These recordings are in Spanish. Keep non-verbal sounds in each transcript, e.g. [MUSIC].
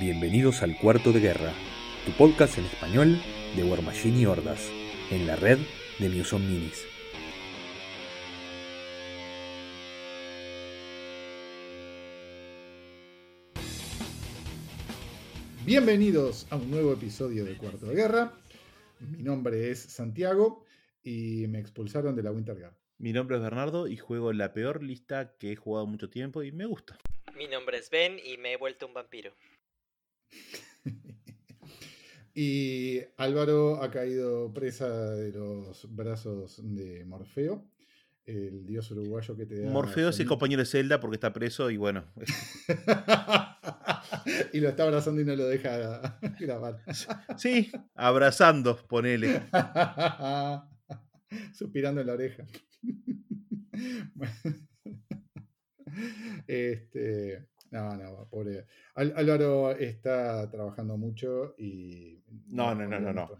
Bienvenidos al Cuarto de Guerra, tu podcast en español de War Machine y Hordas, en la red de Muson Minis. Bienvenidos a un nuevo episodio de Cuarto de Guerra. Mi nombre es Santiago y me expulsaron de la Winter Guard. Mi nombre es Bernardo y juego la peor lista que he jugado mucho tiempo y me gusta. Mi nombre es Ben y me he vuelto un vampiro. [LAUGHS] y Álvaro ha caído presa de los brazos de Morfeo, el dios uruguayo que te da. Morfeo es el compañero de Zelda porque está preso y bueno. [LAUGHS] y lo está abrazando y no lo deja [LAUGHS] grabar. Sí, abrazando, ponele. Suspirando en la oreja. este, no, no, pobre. Álvaro está trabajando mucho y. No, no, no, no. no.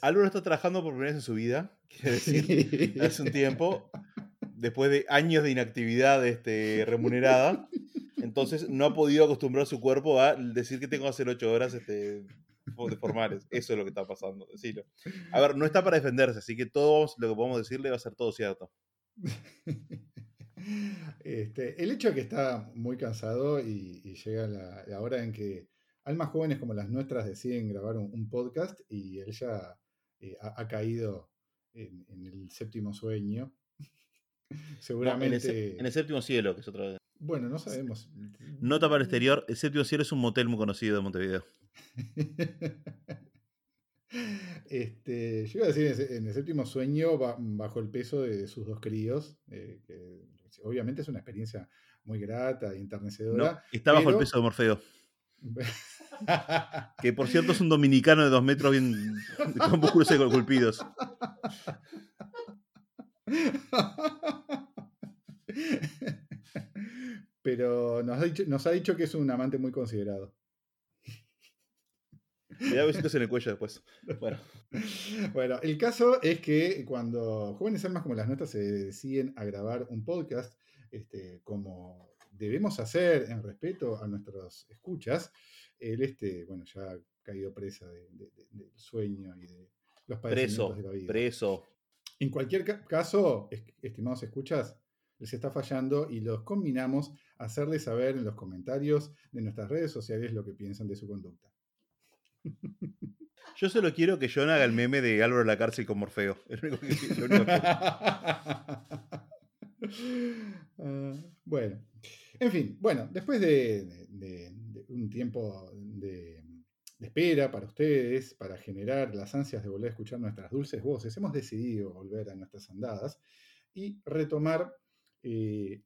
Álvaro está trabajando por primera vez en su vida, [LAUGHS] quiere decir, [LAUGHS] hace un tiempo, después de años de inactividad este, remunerada. Entonces no ha podido acostumbrar su cuerpo a decir que tengo que hacer ocho horas este, de formales. Eso es lo que está pasando, decirlo. A ver, no está para defenderse, así que todo lo que podemos decirle va a ser todo cierto. [LAUGHS] Este, el hecho de que está muy cansado y, llega la, hora en que almas jóvenes como las nuestras deciden grabar un, podcast y él ya eh, ha, caído en, el séptimo sueño. [LAUGHS] Seguramente. en, el, séptimo cielo, que es otra vez. Bueno, no sabemos. Nota para el exterior: el séptimo cielo es un motel muy conocido de Montevideo. [LAUGHS] Este, yo iba a decir, en el séptimo sueño, bajo el peso de sus dos críos, eh, obviamente es una experiencia muy grata e enternecedora. está bajo el peso de Morfeo. [LAUGHS] que por cierto es un dominicano de dos metros bien con músculos culpidos. Pero nos ha, dicho, nos ha dicho que es un amante muy considerado. Me da besitos en el cuello después. Bueno. [LAUGHS] bueno, el caso es que cuando jóvenes almas como las nuestras se deciden a grabar un podcast, este, como debemos hacer en respeto a nuestros escuchas, él, este, bueno, ya ha caído presa del sueño y de los padecimientos de la vida. Preso. En cualquier caso, estimados escuchas, les está fallando y los combinamos a hacerles saber en los comentarios de nuestras redes sociales lo que piensan de su conducta. [LAUGHS] Yo solo quiero que John haga el meme de Álvaro en la cárcel con Morfeo. Ah, bueno, en fin, bueno, después de, un tiempo de, espera para ustedes, para generar las ansias de volver a escuchar nuestras dulces voces, hemos decidido volver a nuestras andadas y retomar eh,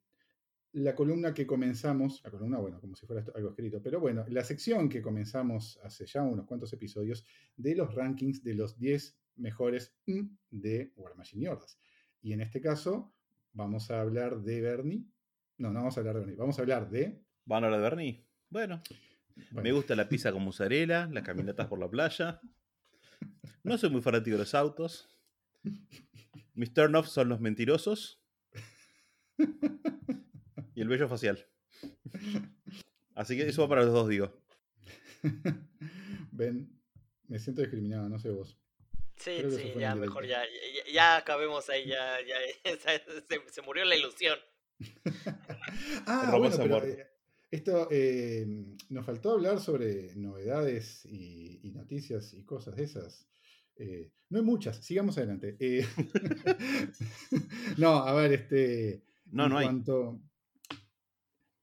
la columna que comenzamos, la columna, bueno, como si fuera algo escrito, pero bueno, la sección que comenzamos hace ya unos cuantos episodios de los rankings de los 10 mejores de War Machine y Hordas. Y en este caso vamos a hablar de Bernie. No, no vamos a hablar de Bernie, vamos a hablar de... ¿Van a hablar de Bernie? Bueno, me gusta la pizza con mozzarella, las caminatas por la playa. No soy muy fanático de los autos. Mis turn-offs son los mentirosos [LAUGHS] y el vello facial. [LAUGHS] Así que eso va para los dos, digo. [LAUGHS] Ven, me siento discriminado, no sé vos. Sí, sí, ya mejor, ya, ya, acabemos ahí, ya, ya [LAUGHS] se, murió la ilusión. ah, bueno, pero eh, esto, eh, nos faltó hablar sobre novedades y, noticias y cosas de esas. Eh, no hay muchas, sigamos adelante. no, a ver, este. No, no hay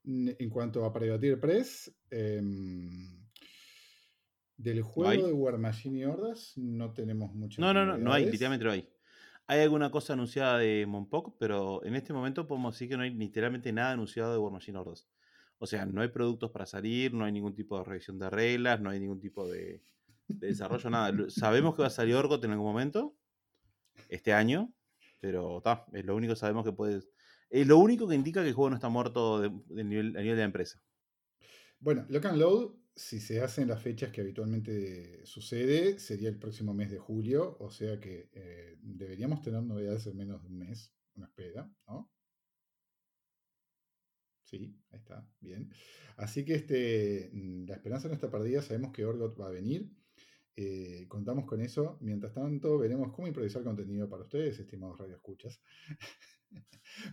en cuanto a Privateer Press, em, del juego de War Machine y Hordas no tenemos mucho. No, no, no, no hay, literalmente no hay. Hay alguna cosa anunciada de Monpok, pero en este momento podemos decir que no hay literalmente nada anunciado de War Machine Hordas. O sea, no hay productos para salir, no hay ningún tipo de revisión de reglas, no hay ningún tipo de, desarrollo, nada. Sabemos que va a salir Orgot en algún momento, este año, pero está, es lo único que sabemos que puede es lo único que indica que el juego no está muerto de, nivel, a nivel de la empresa. Bueno, Lock and Load, si se hacen las fechas que habitualmente sucede, sería el próximo mes de julio, o sea que eh, deberíamos tener novedades en menos de un mes, una espera, ¿no? Sí, ahí está, bien. Así que este, mm, la esperanza no está perdida, sabemos que Orgot va a venir. Eh, contamos con eso. Mientras tanto, veremos cómo improvisar contenido para ustedes, estimados radioescuchas. [LAUGHS]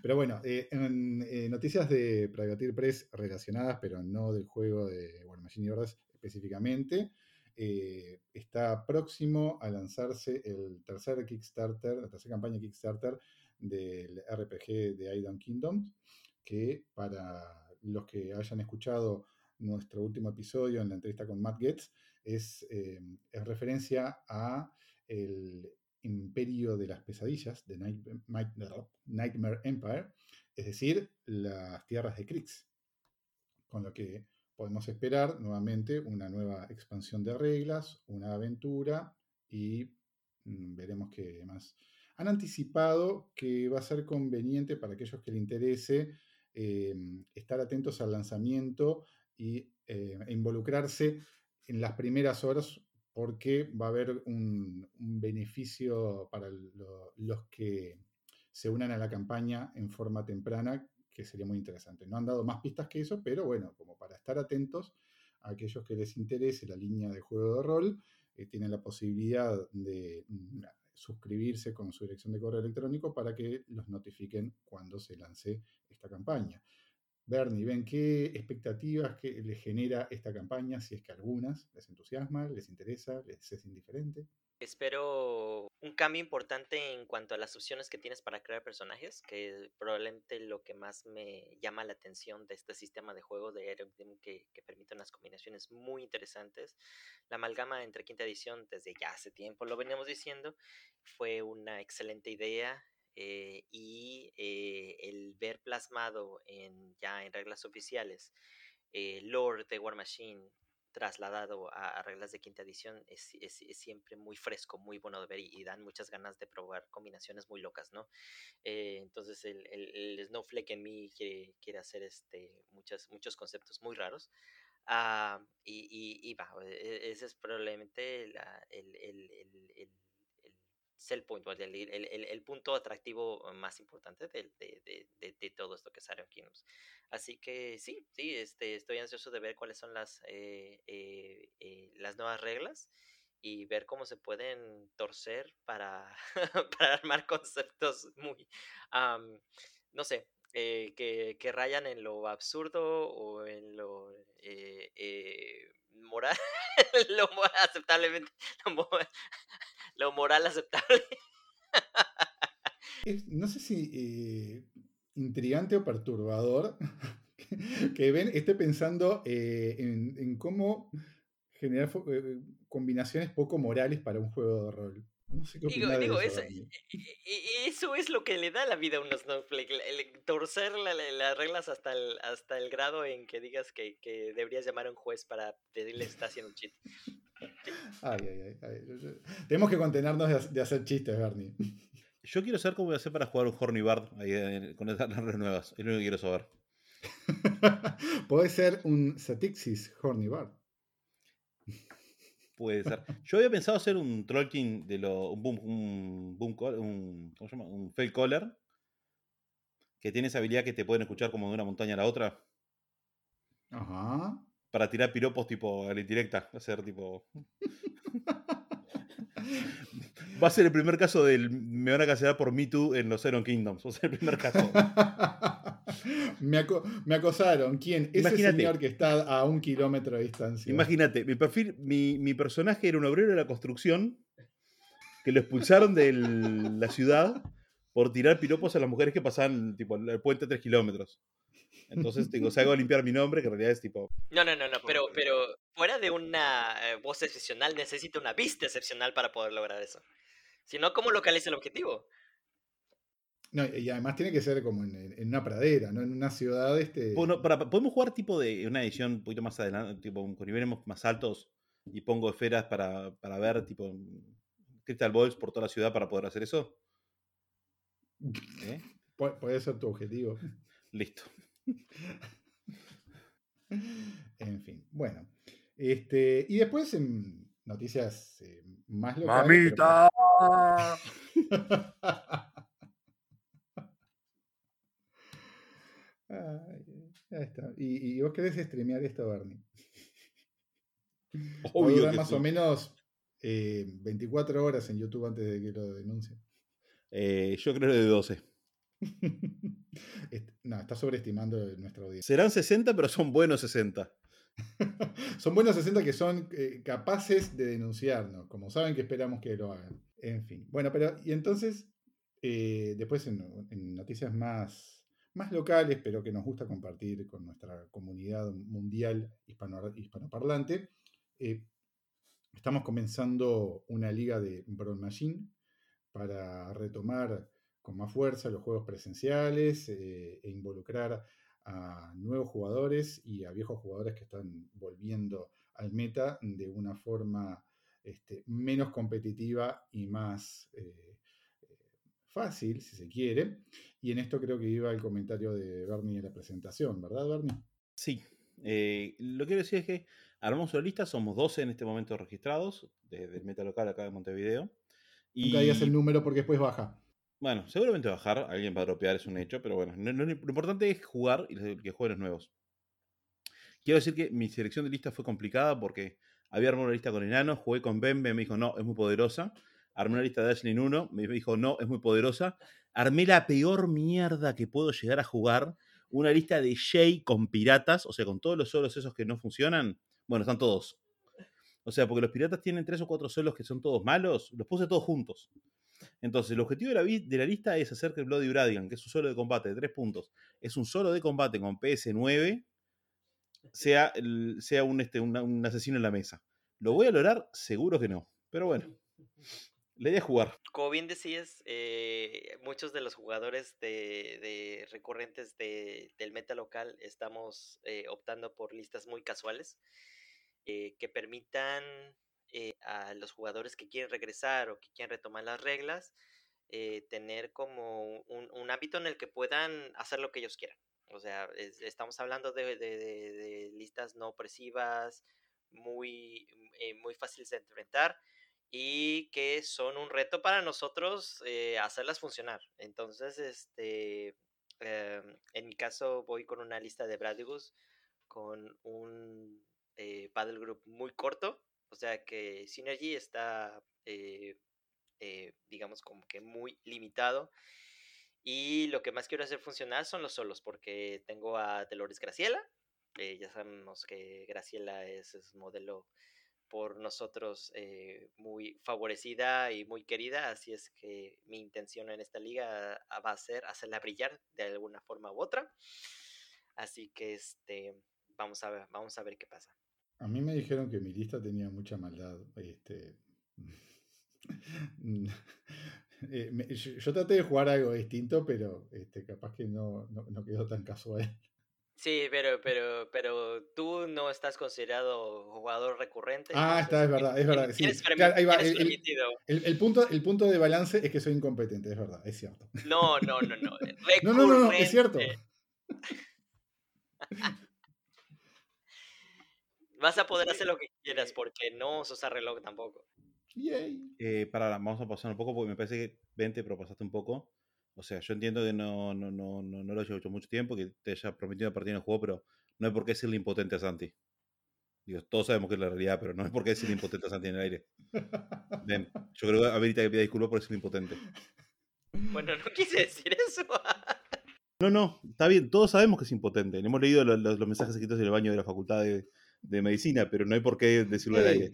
pero bueno, eh, eh, noticias de Privateer Press relacionadas, pero no del juego de War Machine Hordas específicamente. está próximo a lanzarse el tercer Kickstarter, la tercera campaña Kickstarter del RPG de Aidan Kingdoms, que para los que hayan escuchado nuestro último episodio en la entrevista con Matt Getz, es, eh, referencia a el imperio de las pesadillas, de Nightmare Empire, es decir, las tierras de Krix. Con lo que podemos esperar nuevamente una nueva expansión de reglas, una aventura y mm, veremos qué más. Han anticipado que va a ser conveniente para aquellos que les interese eh, estar atentos al lanzamiento y eh, involucrarse en las primeras horas porque va a haber un, beneficio para los que se unan a la campaña en forma temprana que sería muy interesante. No han dado más pistas que eso, pero bueno, como para estar atentos a aquellos que les interese la línea de juego de rol, eh, tienen la posibilidad de mm, suscribirse con su dirección de correo electrónico para que los notifiquen cuando se lance esta campaña. Bernie, ¿ven qué expectativas que les genera esta campaña? Si es que algunas les entusiasma, les interesa, les es indiferente. Espero un cambio importante en cuanto a las opciones que tienes para crear personajes, que probablemente lo que más me llama la atención de este sistema de juego de Aerodim que, que permite unas combinaciones muy interesantes. La amalgama entre quinta edición, desde ya hace tiempo lo veníamos diciendo, fue una excelente idea. Eh, y eh, el ver plasmado en ya en reglas oficiales eh, lore de War Machine trasladado a, reglas de quinta edición es, siempre muy fresco, muy bueno de ver y, dan muchas ganas de probar combinaciones muy locas, ¿no? Eh, entonces el, el, Snowflake en mí quiere, quiere hacer este, muchas, muchos conceptos muy raros. Ah, y, y, va, e, ese es probablemente el, sell point, el, el, el, punto atractivo más importante de, de, de, de todo esto que es Iron Kingdoms. Así que sí, sí, este, estoy ansioso de ver cuáles son las, eh, eh, eh, las nuevas reglas y ver cómo se pueden torcer para, [LAUGHS] para armar conceptos muy, no sé, que, que, rayan en lo absurdo o en lo moral, [LAUGHS] lo aceptablemente, lo moral aceptable. [LAUGHS] no sé si eh, intrigante o perturbador [LAUGHS] que Ben esté pensando eh, en, cómo generar eh, combinaciones poco morales para un juego de rol. No sé qué digo, eso, eso, es lo que le da la vida a un Snowflake, el, torcer las reglas hasta el, hasta el grado en que digas que, que deberías llamar a un juez para pedirle si está haciendo un chiste. Ay, ay, ay, Tenemos que contenernos de, hacer chistes, Bernie. Yo quiero saber cómo voy a hacer para jugar un Horny Bard con estas reglas nuevas. Es lo que quiero saber. [LAUGHS] Puede ser un Satixis Horny Bard. Puede ser. Yo había pensado hacer un Trollking de lo. un boom, un boom un, ¿cómo se llama? Un fail caller. Que tiene esa habilidad que te pueden escuchar como de una montaña a la otra. Ajá para tirar piropos tipo a la indirecta. Va a ser tipo. [LAUGHS] Va a ser el primer caso del. Me van a cancelar por Me Too en los Iron Kingdoms. Va a ser el primer caso. [LAUGHS] me, acosaron. ¿Quién? Ese señor que está a un kilómetro de distancia. Imagínate, mi perfil, mi, mi personaje era un obrero de la construcción que lo expulsaron de la ciudad por tirar piropos a las mujeres que pasaban tipo, el puente a 3 kilómetros. Entonces, digo, [LAUGHS] si hago limpiar mi nombre, que en realidad es tipo. No, no, no, no, pero, pero fuera de una eh, voz excepcional, necesita una vista excepcional para poder lograr eso. Si no, ¿cómo localiza el objetivo? No, y además tiene que ser como en, una pradera, ¿no? En una ciudad. Este... podemos jugar tipo de una edición un poquito más adelante, tipo con niveles más altos y pongo esferas para, para ver, tipo, Crystal Balls por toda la ciudad para poder hacer eso. [LAUGHS] ¿Eh? puede ser tu objetivo. [LAUGHS] Listo. [LAUGHS] en fin, bueno. Este, y después en noticias eh, más locales. ¡Mamita! [LAUGHS] Ay, ya está. Y, y vos querés streamear esto, Bernie. [LAUGHS] Obvio que más sí. o menos eh, 24 horas en YouTube antes de que lo denuncie. Eh, yo creo de 12. [LAUGHS] No, está sobreestimando nuestra audiencia. Serán 60, pero son buenos 60. [LAUGHS] son buenos 60 que son eh, capaces de denunciarnos, como saben que esperamos que lo hagan. En fin. Bueno, pero y entonces, eh, después en, en noticias más, más locales, pero que nos gusta compartir con nuestra comunidad mundial hispano, hispanoparlante, eh, estamos comenzando una liga de Brawl Machine para retomar con más fuerza los juegos presenciales eh, e involucrar a nuevos jugadores y a viejos jugadores que están volviendo al meta de una forma este, menos competitiva y más eh, fácil, si se quiere. Y en esto creo que iba el comentario de Bernie en la presentación, ¿verdad, Bernie? Sí. Eh, lo que quiero decir es que armamos una lista, somos 12 en este momento registrados, desde el meta local acá de Montevideo. Y, Nunca digas el número porque después baja. Bueno, seguramente bajar, alguien va a dropear, es un hecho, pero bueno, no- no- lo importante es jugar y que jueguen los nuevos. Quiero decir que mi selección de lista fue complicada porque había armado una lista con enanos, jugué con Bembe, me dijo no, es muy poderosa. Armé una lista de Ashley 1, me dijo no, es muy poderosa. Armé la peor mierda que puedo llegar a jugar, una lista de Shay con piratas, o sea, con todos los solos esos que no funcionan. Bueno, están todos. O sea, porque los piratas tienen tres o cuatro solos que son todos malos, los puse todos juntos. Entonces, el objetivo de la, lista es hacer que el Bloody Bradigan, que es un solo de combate de 3 puntos, es un solo de combate con PS9, sea, sea un, este, un asesino en la mesa. ¿Lo voy a lograr? Seguro que no. Pero bueno, la idea jugar. Como bien decías, eh, muchos de los jugadores de, recurrentes de- del meta local estamos eh, optando por listas muy casuales eh, que permitan eh, a los jugadores que quieren regresar o que quieren retomar las reglas eh, tener como un, un ámbito en el que puedan hacer lo que ellos quieran. O sea, es- estamos hablando de, de- listas no opresivas, muy, eh, muy fáciles de enfrentar y que son un reto para nosotros hacerlas funcionar. Entonces, este, em, en mi caso voy con una lista de Bradigus con un paddle group muy corto, o sea que Synergy está, eh, eh, digamos, como que muy limitado. Y lo que más quiero hacer funcionar son los solos, porque tengo a Dolores Graciela, que ya sabemos que Graciela es, es modelo por nosotros eh, muy favorecida y muy querida, así es que mi intención en esta liga ah, va a ser hacerla brillar de alguna forma u otra. Así que este vamos a ver, vamos a ver qué pasa. A mí me dijeron que mi lista tenía mucha maldad. Este, [LAUGHS] eh, yo, traté de jugar algo distinto, pero este, capaz que no, no, no quedó tan casual. Sí, pero, pero, pero tú no estás considerado jugador recurrente. Ah, está, es entonces verdad, es verdad. Sí, Tienes, permi- claro, ahí va, tienes el- el- permitido. El, el punto, el punto de balance es que soy incompetente, es verdad, es cierto. No, no, no, no. [LAUGHS] No, no, no, no, es cierto. [LAUGHS] Vas a poder hacer lo que quieras porque no usas reloj tampoco. Yay. Eh, para, vamos a pasar un poco porque me parece que 20, pero pasaste un poco. O sea, yo entiendo que no, no, no, no, no lo he hecho mucho tiempo, que te haya prometido partir en el juego, pero no hay por qué decirle impotente a Santi. Digo, todos sabemos que es la realidad, pero no hay por qué decirle impotente a Santi en el aire. Ven, yo creo que amerita que pida disculpas por decirle impotente. Bueno, no quise decir eso. No, no, está bien, todos sabemos que es impotente. Hemos leído lo- lo- los, mensajes escritos en el baño de la facultad de, de medicina, pero no hay por qué decirlo al aire.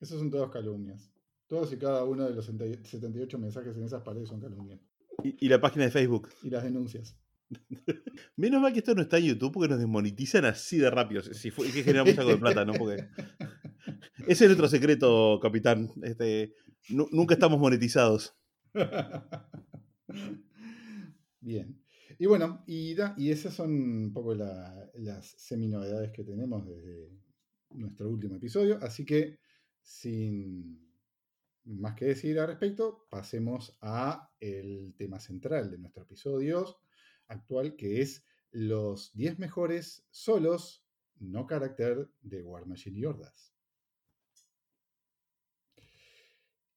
Esos son todos calumnias. Todos y cada uno de los 78 mensajes en esas paredes son calumnias. Y, y la página de Facebook. Y las denuncias. [LAUGHS] Menos mal que esto no está en YouTube porque nos desmonetizan así de rápido. Si fue, es que generamos algo de plata, ¿no? Porque [LAUGHS] ese es nuestro secreto, capitán. Este, nu- nunca estamos monetizados. [LAUGHS] Bien. Y bueno, y, da- y esas son un poco la- las semi-novedades que tenemos desde nuestro último episodio. Así que, sin más que decir al respecto, pasemos a el tema central de nuestro episodio actual, que es los 10 mejores solos no carácter de War Machine y Hordas.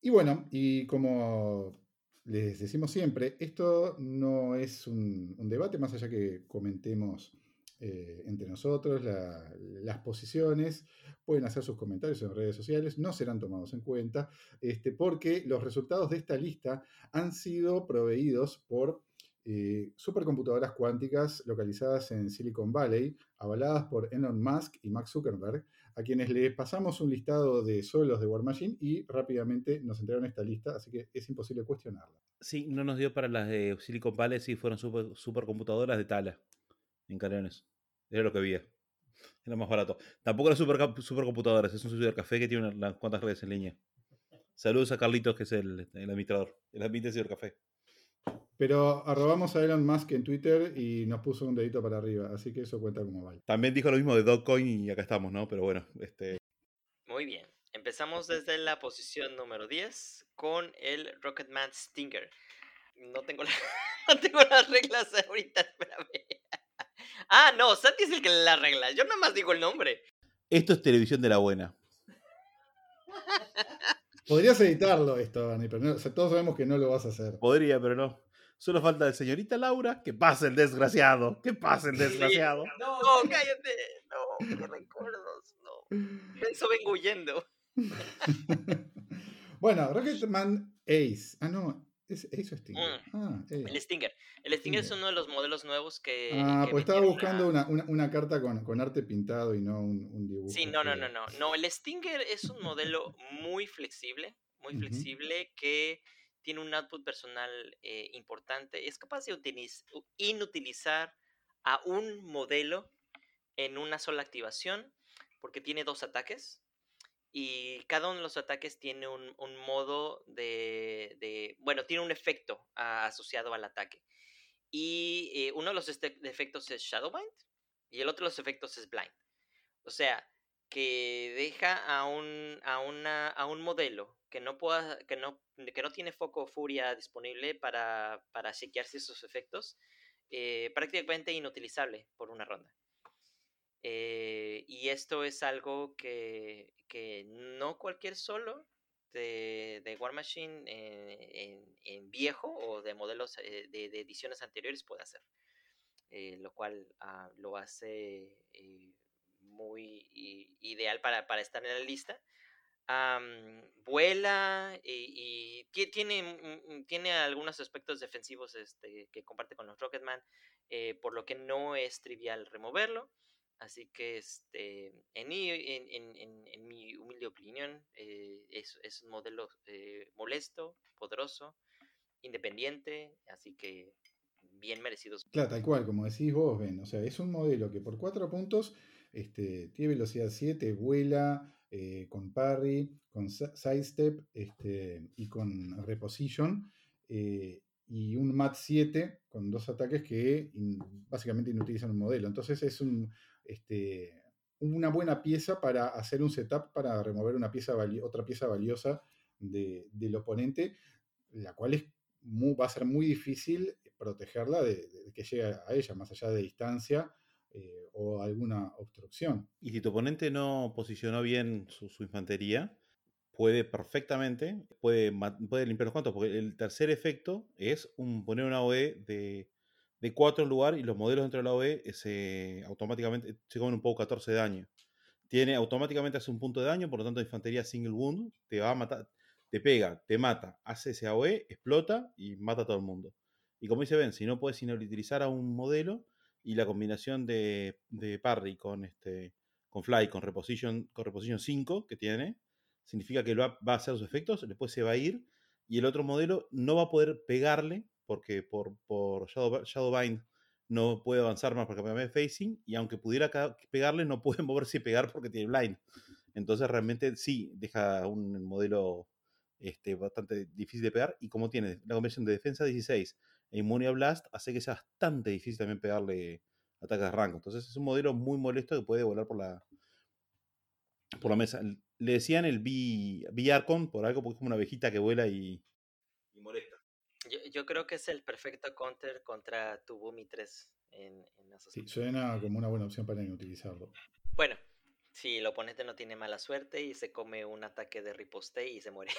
Y bueno, y como les decimos siempre, esto no es un, debate, más allá que comentemos eh, entre nosotros las posiciones, pueden hacer sus comentarios en redes sociales, no serán tomados en cuenta, este, porque los resultados de esta lista han sido proveídos por eh, supercomputadoras cuánticas localizadas en Silicon Valley, avaladas por Elon Musk y Max Zuckerberg, a quienes les pasamos un listado de suelos de War Machine y rápidamente nos entregaron esta lista, así que es imposible cuestionarla. Sí, no nos dio para las de Silicon Valley, sí fueron supercomputadoras de Tala, en Canelones. Era lo que había. Era más barato. Tampoco eran super, supercomputadoras, es un café que tiene unas cuantas redes en línea. Saludos a Carlitos, que es el, el administrador, el ambiente de Café. Pero arrobamos a Elon Musk en Twitter y nos puso un dedito para arriba, así que eso cuenta como vale. También dijo lo mismo de Dogecoin y acá estamos, ¿no? Pero bueno, este... Muy bien. Empezamos desde la posición número 10 con el Rocketman Stinger. No tengo, [LAUGHS] no tengo las reglas ahorita, espérame. Ah, no, Santi es el que le las reglas. Yo nada más digo el nombre. Esto es televisión de la buena. Podrías editarlo esto, Dani, pero todos sabemos que no lo vas a hacer. Podría, pero no. Solo falta de señorita Laura, que pase el desgraciado. Que pase el desgraciado. [LAUGHS] No, cállate. No, qué recuerdos. No. Eso vengo huyendo. [LAUGHS] bueno, Rocketman Ace. Ah, no. Mm. Ah, El Stinger. El Stinger es uno de los modelos nuevos que. Ah, pues estaba buscando una, una, carta con, con, arte pintado y no un, un dibujo. Sí, no, no, no, no. No, el Stinger es un modelo muy flexible. Muy flexible que tiene un output personal eh, importante, es capaz de inutilizar a un modelo en una sola activación, porque tiene dos ataques, y cada uno de los ataques tiene un, modo de, bueno, tiene un efecto asociado al ataque. Y eh, uno de los este, efectos es Shadowbind, y el otro de los efectos es Blind. O sea, que deja a un, a una, a un modelo que no pueda, que no, que no tiene foco o furia disponible para, para chequearse esos efectos, eh, prácticamente inutilizable por una ronda. Eh, y esto es algo que, que, no cualquier solo de, de War Machine en, viejo o de modelos eh, de, ediciones anteriores puede hacer. lo cual ah, lo hace muy ideal para, para, estar en la lista vuela y, tiene, tiene algunos aspectos defensivos este, que comparte con los Rocketman, eh, por lo que no es trivial removerlo. Así que este, en, mi, en, mi humilde opinión eh, es, es, un modelo eh, molesto, poderoso, independiente, así que bien merecidos. Claro, tal cual, como decís vos, Ben. O sea, es un modelo que por cuatro puntos este, tiene velocidad 7, vuela, eh, con parry, con sidestep este, y con reposition. Eh, y un MAT 7 con dos ataques que básicamente inutilizan un modelo. Entonces es un, este, una buena pieza para hacer un setup para remover una pieza otra pieza valiosa del oponente, la cual es va a ser muy difícil protegerla de, de, que llegue a ella, más allá de distancia eh, o alguna obstrucción. Y si tu oponente no posicionó bien su, infantería, puede perfectamente, puede, puede limpiar los cuantos, porque el tercer efecto es poner una OE de, de 4 en lugar y los modelos dentro de la OE se, automáticamente se comen un poco 14 de daño. Tiene automáticamente hace un punto de daño, por lo tanto infantería single wound te va a matar, te pega, te mata, hace ese AOE, explota y mata a todo el mundo. Y como dice Ben, si no puedes inutilizar a un modelo, y la combinación de, parry con, este, con fly, con reposition, con reposition 5 que tiene, significa que va, va, a hacer sus efectos, después se va a ir y el otro modelo no va a poder pegarle porque por, por Shadow, Shadowbind no puede avanzar más porque de facing y aunque pudiera pegarle no puede [LAUGHS] moverse y pegar porque tiene blind. Entonces realmente sí deja un modelo este, bastante difícil de pegar y como tiene la combinación de defensa 16 Inmune Blast hace que sea bastante difícil también pegarle ataques de rango. Entonces es un modelo muy molesto que puede volar por la, por la mesa. Le decían el V-Arcon por algo, porque es como una abejita que vuela y, molesta. Yo, creo que es el perfecto counter contra tu Bumi 3 en, en Sí, suena como una buena opción para utilizarlo. Bueno, si el oponente no tiene mala suerte y se come un ataque de riposte y se muere.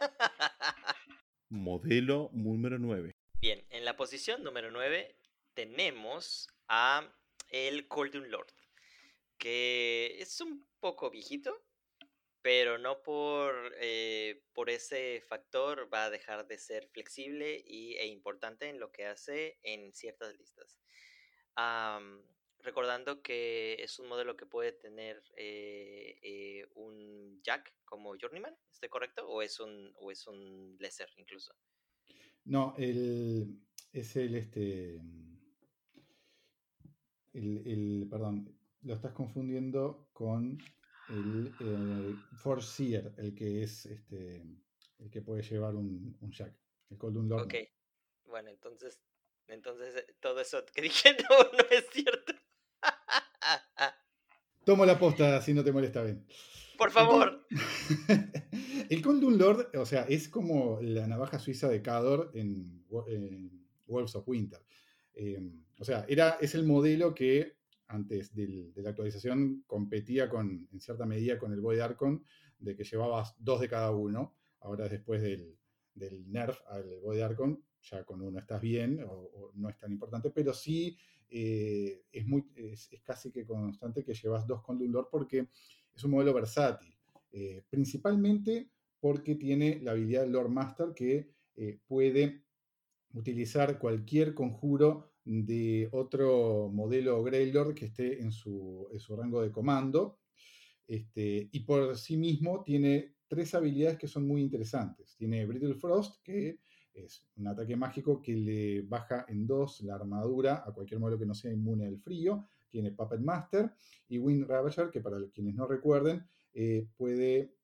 [LAUGHS] Modelo número 9. Bien, en la posición número 9 tenemos a el Golden Lord, que es un poco viejito, pero no por, eh, por ese factor va a dejar de ser flexible y, e importante en lo que hace en ciertas listas. recordando que es un modelo que puede tener eh, eh, un jack como Journeyman, ¿estoy correcto? ¿O es un, o es un lesser incluso? No, el, es el este. El, el, perdón, lo estás confundiendo con el eh, Forseer, el que es este, el que puede llevar un, un Jack, el Golden Lord. Ok, bueno, entonces, entonces eh, todo eso que dije [LAUGHS] no, no es cierto. Tomo la posta si no te molesta, Ben. Por favor. [LAUGHS] El Golden Lord, o sea, es como la navaja suiza de Cador en, en Wolves of Winter. Eh, o sea, era, es el modelo que antes de la actualización competía con, en cierta medida con el Void Archon, de que llevabas dos de cada uno. Ahora después del, nerf al Void Archon, ya con uno estás bien o, no es tan importante, pero sí eh, es, muy, es, casi que constante que llevas dos con Lord porque es un modelo versátil. Eh, principalmente porque tiene la habilidad del Lord Master que eh, puede utilizar cualquier conjuro de otro modelo Greylord que esté en su, rango de comando. Este, y por sí mismo tiene tres habilidades que son muy interesantes. Tiene Brittle Frost, que es un ataque mágico que le baja en dos la armadura a cualquier modelo que no sea inmune al frío. Tiene Puppet Master y Wind Ravager, que para quienes no recuerden, eh, puede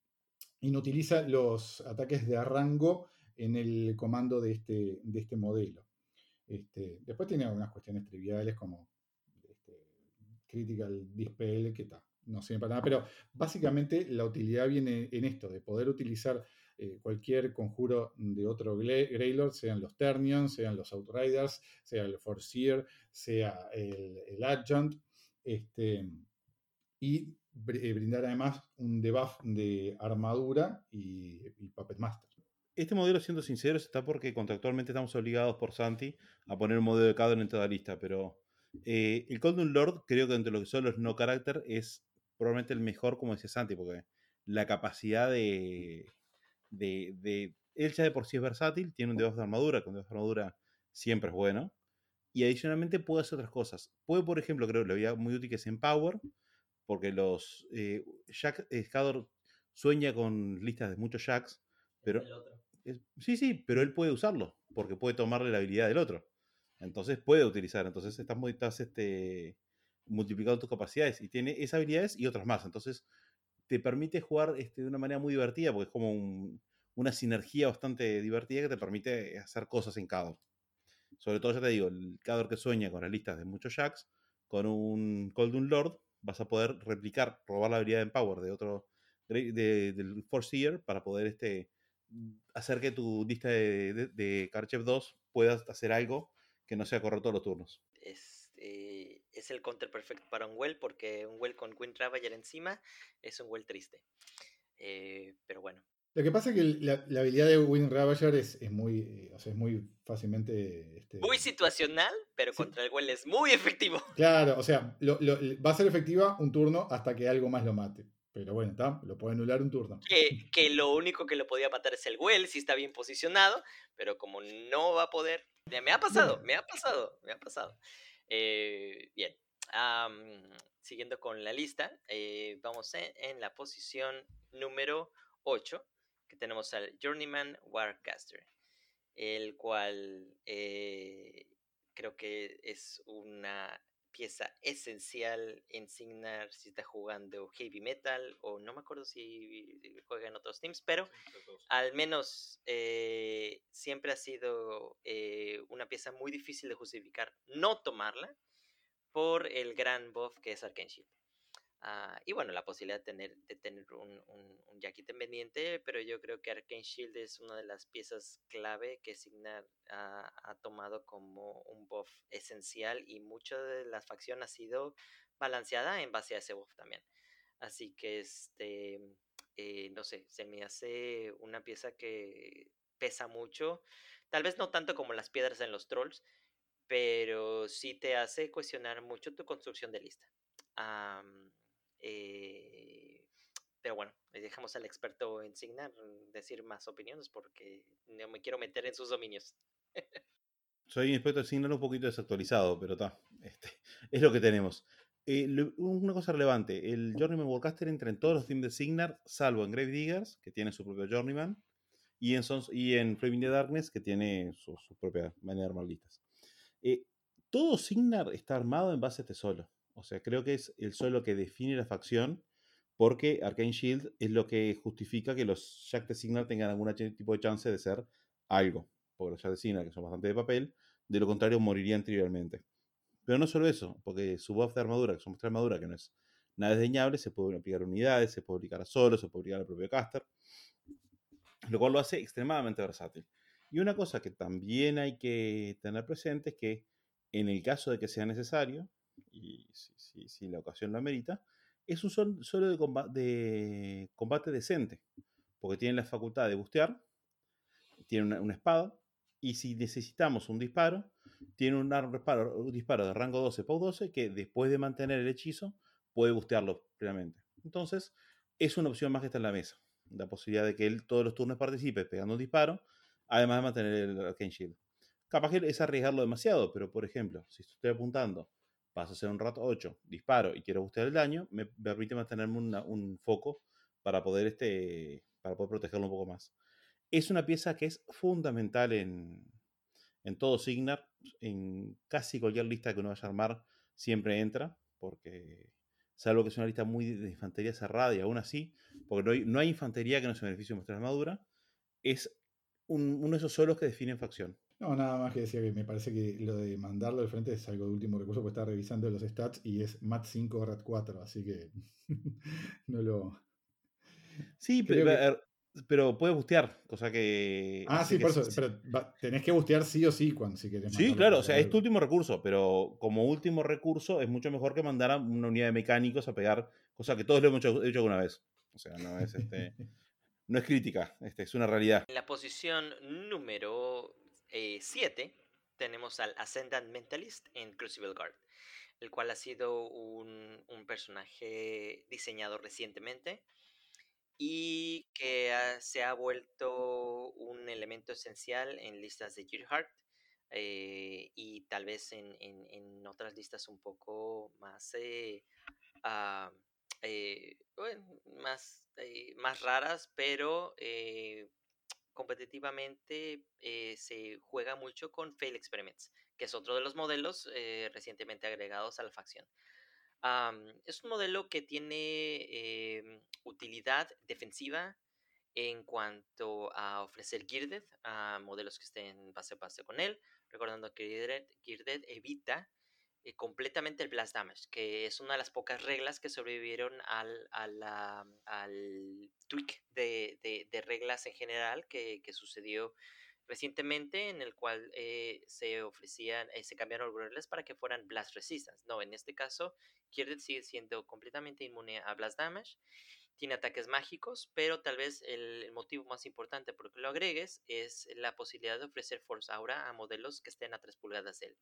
inutiliza los ataques de rango en el comando de este, de este modelo. Este, después tiene algunas cuestiones triviales como este, Critical Dispel, que no sirve para nada, pero básicamente la utilidad viene en esto, de poder utilizar eh, cualquier conjuro de otro Greylord, sean los Ternions, sean los Outriders, sea el Forseer, sea el, Adjunct, este, y eh, brindar además un debuff de armadura y, y Puppet Master. Este modelo, siendo sinceros, está porque contractualmente estamos obligados por Santi a poner un modelo de Cador en toda lista, pero eh, el Golden Lord, creo que entre lo que son los no carácter, es probablemente el mejor, como decía Santi, porque la capacidad de, de, Él ya de por sí es versátil, tiene un debuff de armadura, con debuff de armadura siempre es bueno, y adicionalmente puede hacer otras cosas. Puede, por ejemplo, creo que le veía muy útil que es en Power, porque los eh, Jack, eh, sueña con listas de muchos Jacks, pero sí, sí, pero él puede usarlo, porque puede tomarle la habilidad del otro. Entonces puede utilizar. Entonces estás, estás este, multiplicando tus capacidades y tiene esas habilidades y otras más. Entonces te permite jugar este, de una manera muy divertida, porque es como una sinergia bastante divertida que te permite hacer cosas en Cador. Sobre todo, ya te digo, el Cador que sueña con las listas de muchos Jacks, con un Golden Lord, vas a poder replicar, robar la habilidad en Power de otro, del Force para poder este, hacer que tu lista de, de, 2 puedas hacer algo que no sea correr todos los turnos. Es, eh, es el counter perfecto para un well, porque un well con Wind Ravager encima es un well triste. Eh, pero bueno. Lo que pasa es que la, habilidad de Wind Ravager es, es muy, eh, o sea, es muy fácilmente... Este... Muy situacional, pero contra el well es muy [LAUGHS] efectivo. Claro, o sea, va a ser efectiva un turno hasta que algo más lo mate. Pero bueno, está, lo puede anular un turno. Que, [LAUGHS] que, lo único que lo podía matar es el Well, si está bien posicionado, pero como no va a poder. Me ha pasado, me ha pasado, me ha pasado. Eh, bien, siguiendo con la lista, eh, vamos en, la posición número 8, que tenemos al Journeyman Warcaster, el cual eh, creo que es una pieza esencial en Signar si está jugando heavy metal o no me acuerdo si juega en otros teams, pero al menos eh, siempre ha sido eh, una pieza muy difícil de justificar no tomarla por el gran buff que es Shield. Ah, y bueno, la posibilidad de tener, de tener un, un, un independiente, pero yo creo que Arcane Shield es una de las piezas clave que Signar ha, tomado como un buff esencial y mucha de la facción ha sido balanceada en base a ese buff también. Así que este, eh, no sé, se me hace una pieza que pesa mucho. Tal vez no tanto como las piedras en los trolls, pero sí te hace cuestionar mucho tu construcción de lista. Eh, pero bueno, dejamos al experto en Signar decir más opiniones porque no me quiero meter en sus dominios. [LAUGHS] Soy un experto en Signar un poquito desactualizado, pero está. Este, [LAUGHS] es lo que tenemos. Eh, una cosa relevante, el Journeyman Warcaster entra en todos los teams de Signar, salvo en Grave Diggers, que tiene su propio Journeyman, y en, Sons, y en Flaming the Darkness, que tiene su, propia manera. Eh, todo Signar está armado en base a este solo. O sea, creo que es el solo que define la facción, porque Arcane Shield es lo que justifica que los Jack de Signar tengan algún tipo de chance de ser algo. Porque los Jack de Signar, que son bastante de papel, de lo contrario morirían trivialmente. Pero no solo eso, porque su buff de armadura, que son de armadura, que no es nada desdeñable, se puede aplicar unidades, se puede aplicar a solo, se puede aplicar al propio caster lo cual lo hace extremadamente versátil. Y una cosa que también hay que tener presente es que en el caso de que sea necesario, y si, la ocasión lo amerita, es un solo de, combate, decente, porque tiene la facultad de bustear, tiene una, espada, y si necesitamos un disparo, tiene un, disparo, disparo de rango 12 por 12 que después de mantener el hechizo puede bustearlo plenamente. Entonces, es una opción más que está en la mesa la posibilidad de que él todos los turnos participe pegando un disparo, además de mantener el Arcane Shield. Capaz es arriesgarlo demasiado, pero por ejemplo, si estoy apuntando, paso a ser un rato 8, disparo y quiero buscar el daño, me permite mantenerme un foco para poder, este, para poder protegerlo un poco más. Es una pieza que es fundamental en, en todo Signar, en casi cualquier lista que uno vaya a armar, siempre entra, porque salvo que es una lista muy de infantería cerrada y aún así, porque no hay, infantería que no se beneficie de mostrar armadura, es uno de esos solos que definen facción. No, nada más que decía que me parece que lo de mandarlo al frente es algo de último recurso, porque está revisando los stats y es MAT 5 RAT 4, así que [LAUGHS] no lo. Sí, pero, pero puede bustear, cosa que. Ah, sí, por eso. Pero tenés que bustear sí o sí cuando si querés. Sí, claro, o sea, es tu último recurso, pero como último recurso es mucho mejor que mandar a una unidad de mecánicos a pegar, cosa que todos lo hemos hecho, alguna vez. O sea, no es este. [LAUGHS] no es crítica, este, es una realidad. En la posición número 7 eh, tenemos al Ascendant Mentalist en Crucible Guard, el cual ha sido un, personaje diseñado recientemente y que se ha vuelto un elemento esencial en listas de Gearheart eh, y tal vez en, en, otras listas un poco más, eh, ah, eh, más, más raras, pero competitivamente se juega mucho con Fail Experiments, que es otro de los modelos recientemente agregados a la facción. Es un modelo que tiene em, utilidad defensiva en cuanto a ofrecer Girded a modelos que estén base a base con él, recordando que Girded, evita eh, completamente el Blast Damage, que es una de las pocas reglas que sobrevivieron al, al tweak de, reglas en general que, que sucedió recientemente en el cual eh, se ofrecían, eh, se cambiaron reglas para que fueran blast resistance. No, en este caso, Kierdet sigue siendo completamente inmune a blast damage. Tiene ataques mágicos, pero tal vez el, motivo más importante por que lo agregues es la posibilidad de ofrecer Force Aura a modelos que estén a 3 pulgadas de él.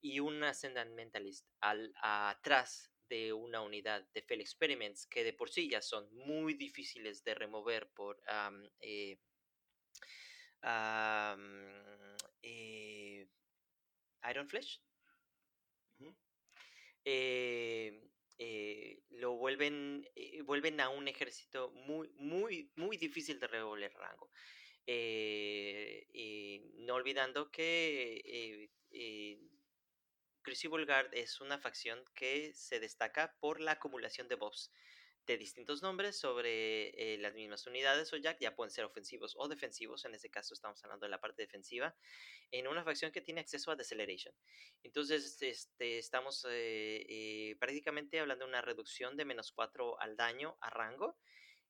Y un Ascendant Mentalist al, atrás de una unidad de Fail Experiments que de por sí ya son muy difíciles de remover por eh, eh, Iron Flesh. Eh, eh, lo vuelven, vuelven a un ejército muy, muy, muy difícil de revolver rango. no olvidando que Crucible Guard es una facción que se destaca por la acumulación de buffs de distintos nombres sobre eh, las mismas unidades o ya, ya pueden ser ofensivos o defensivos, en este caso estamos hablando de la parte defensiva, en una facción que tiene acceso a Deceleration. Entonces este, estamos eh, eh, prácticamente hablando de una reducción de menos 4 al daño a rango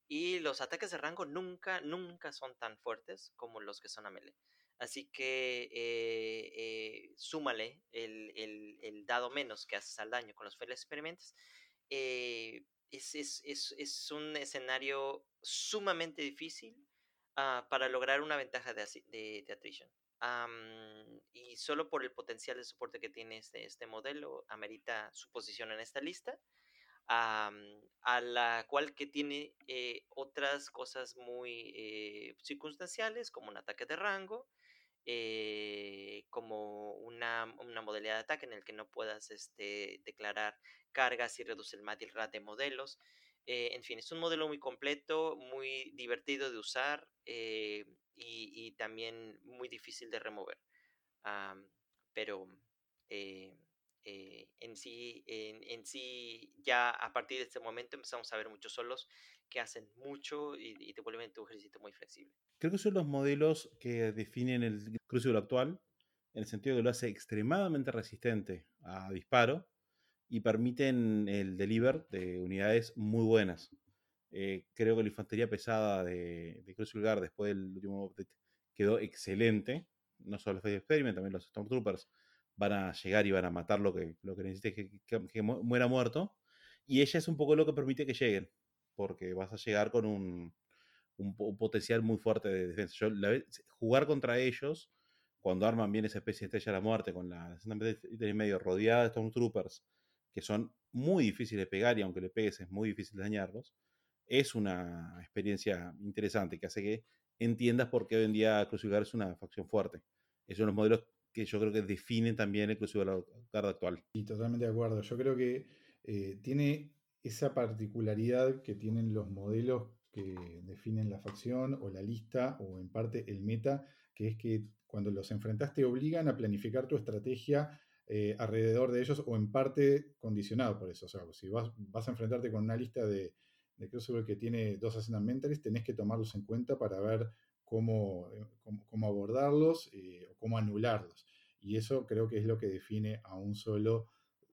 y los ataques de rango nunca, nunca son tan fuertes como los que son a melee. Así que súmale el, el, dado menos que haces al daño con los Fail Experiments es, es, es, es, un escenario sumamente difícil ah, para lograr una ventaja de, de, attrition. Y solo por el potencial de soporte que tiene este, este modelo, amerita su posición en esta lista a la cual que tiene eh, otras cosas muy eh, circunstanciales, como un ataque de rango, eh, como una, una modalidad de ataque en el que no puedas este, declarar cargas y reduce el MAT y el RAT de modelos. Eh, en fin, es un modelo muy completo, muy divertido de usar eh, y, y también muy difícil de remover. Pero en, sí, en, en sí, ya a partir de este momento empezamos a ver muchos solos que hacen mucho y, y te vuelven tu ejército muy flexible. Creo que son los modelos que definen el Crucible actual, en el sentido que lo hace extremadamente resistente a disparo y permiten el deliver de unidades muy buenas. Eh, creo que la infantería pesada de, de Crucible Guard después del último update quedó excelente. No solo los Fade Experiment, también los Stormtroopers van a llegar y van a matar lo que, lo que necesite que, que- que mu- muera muerto. Y ella es un poco lo que permite que lleguen, porque vas a llegar con un, un, po- un potencial muy fuerte de defensa. Jugar contra ellos, cuando arman bien esa especie de estrella de la muerte, con la 60 y medio rodeada de Stormtroopers, que son muy difíciles de pegar y aunque le pegues es muy difícil dañarlos, es una experiencia interesante que hace que entiendas por qué hoy en día Crucible es una facción fuerte. Es uno de los modelos que yo creo que definen también el Crucible Guard actual. Y totalmente de acuerdo. Yo creo que eh, tiene esa particularidad que tienen los modelos que definen la facción o la lista o en parte el meta, que es que cuando los enfrentas te obligan a planificar tu estrategia eh, alrededor de ellos o en parte condicionado por eso. O sea, si vas, vas a enfrentarte con una lista de, de Crucible que tiene dos Ascendant Mentalists, tenés que tomarlos en cuenta para ver cómo, eh, cómo, cómo abordarlos eh, o cómo anularlos. Y eso creo que es lo que define a un solo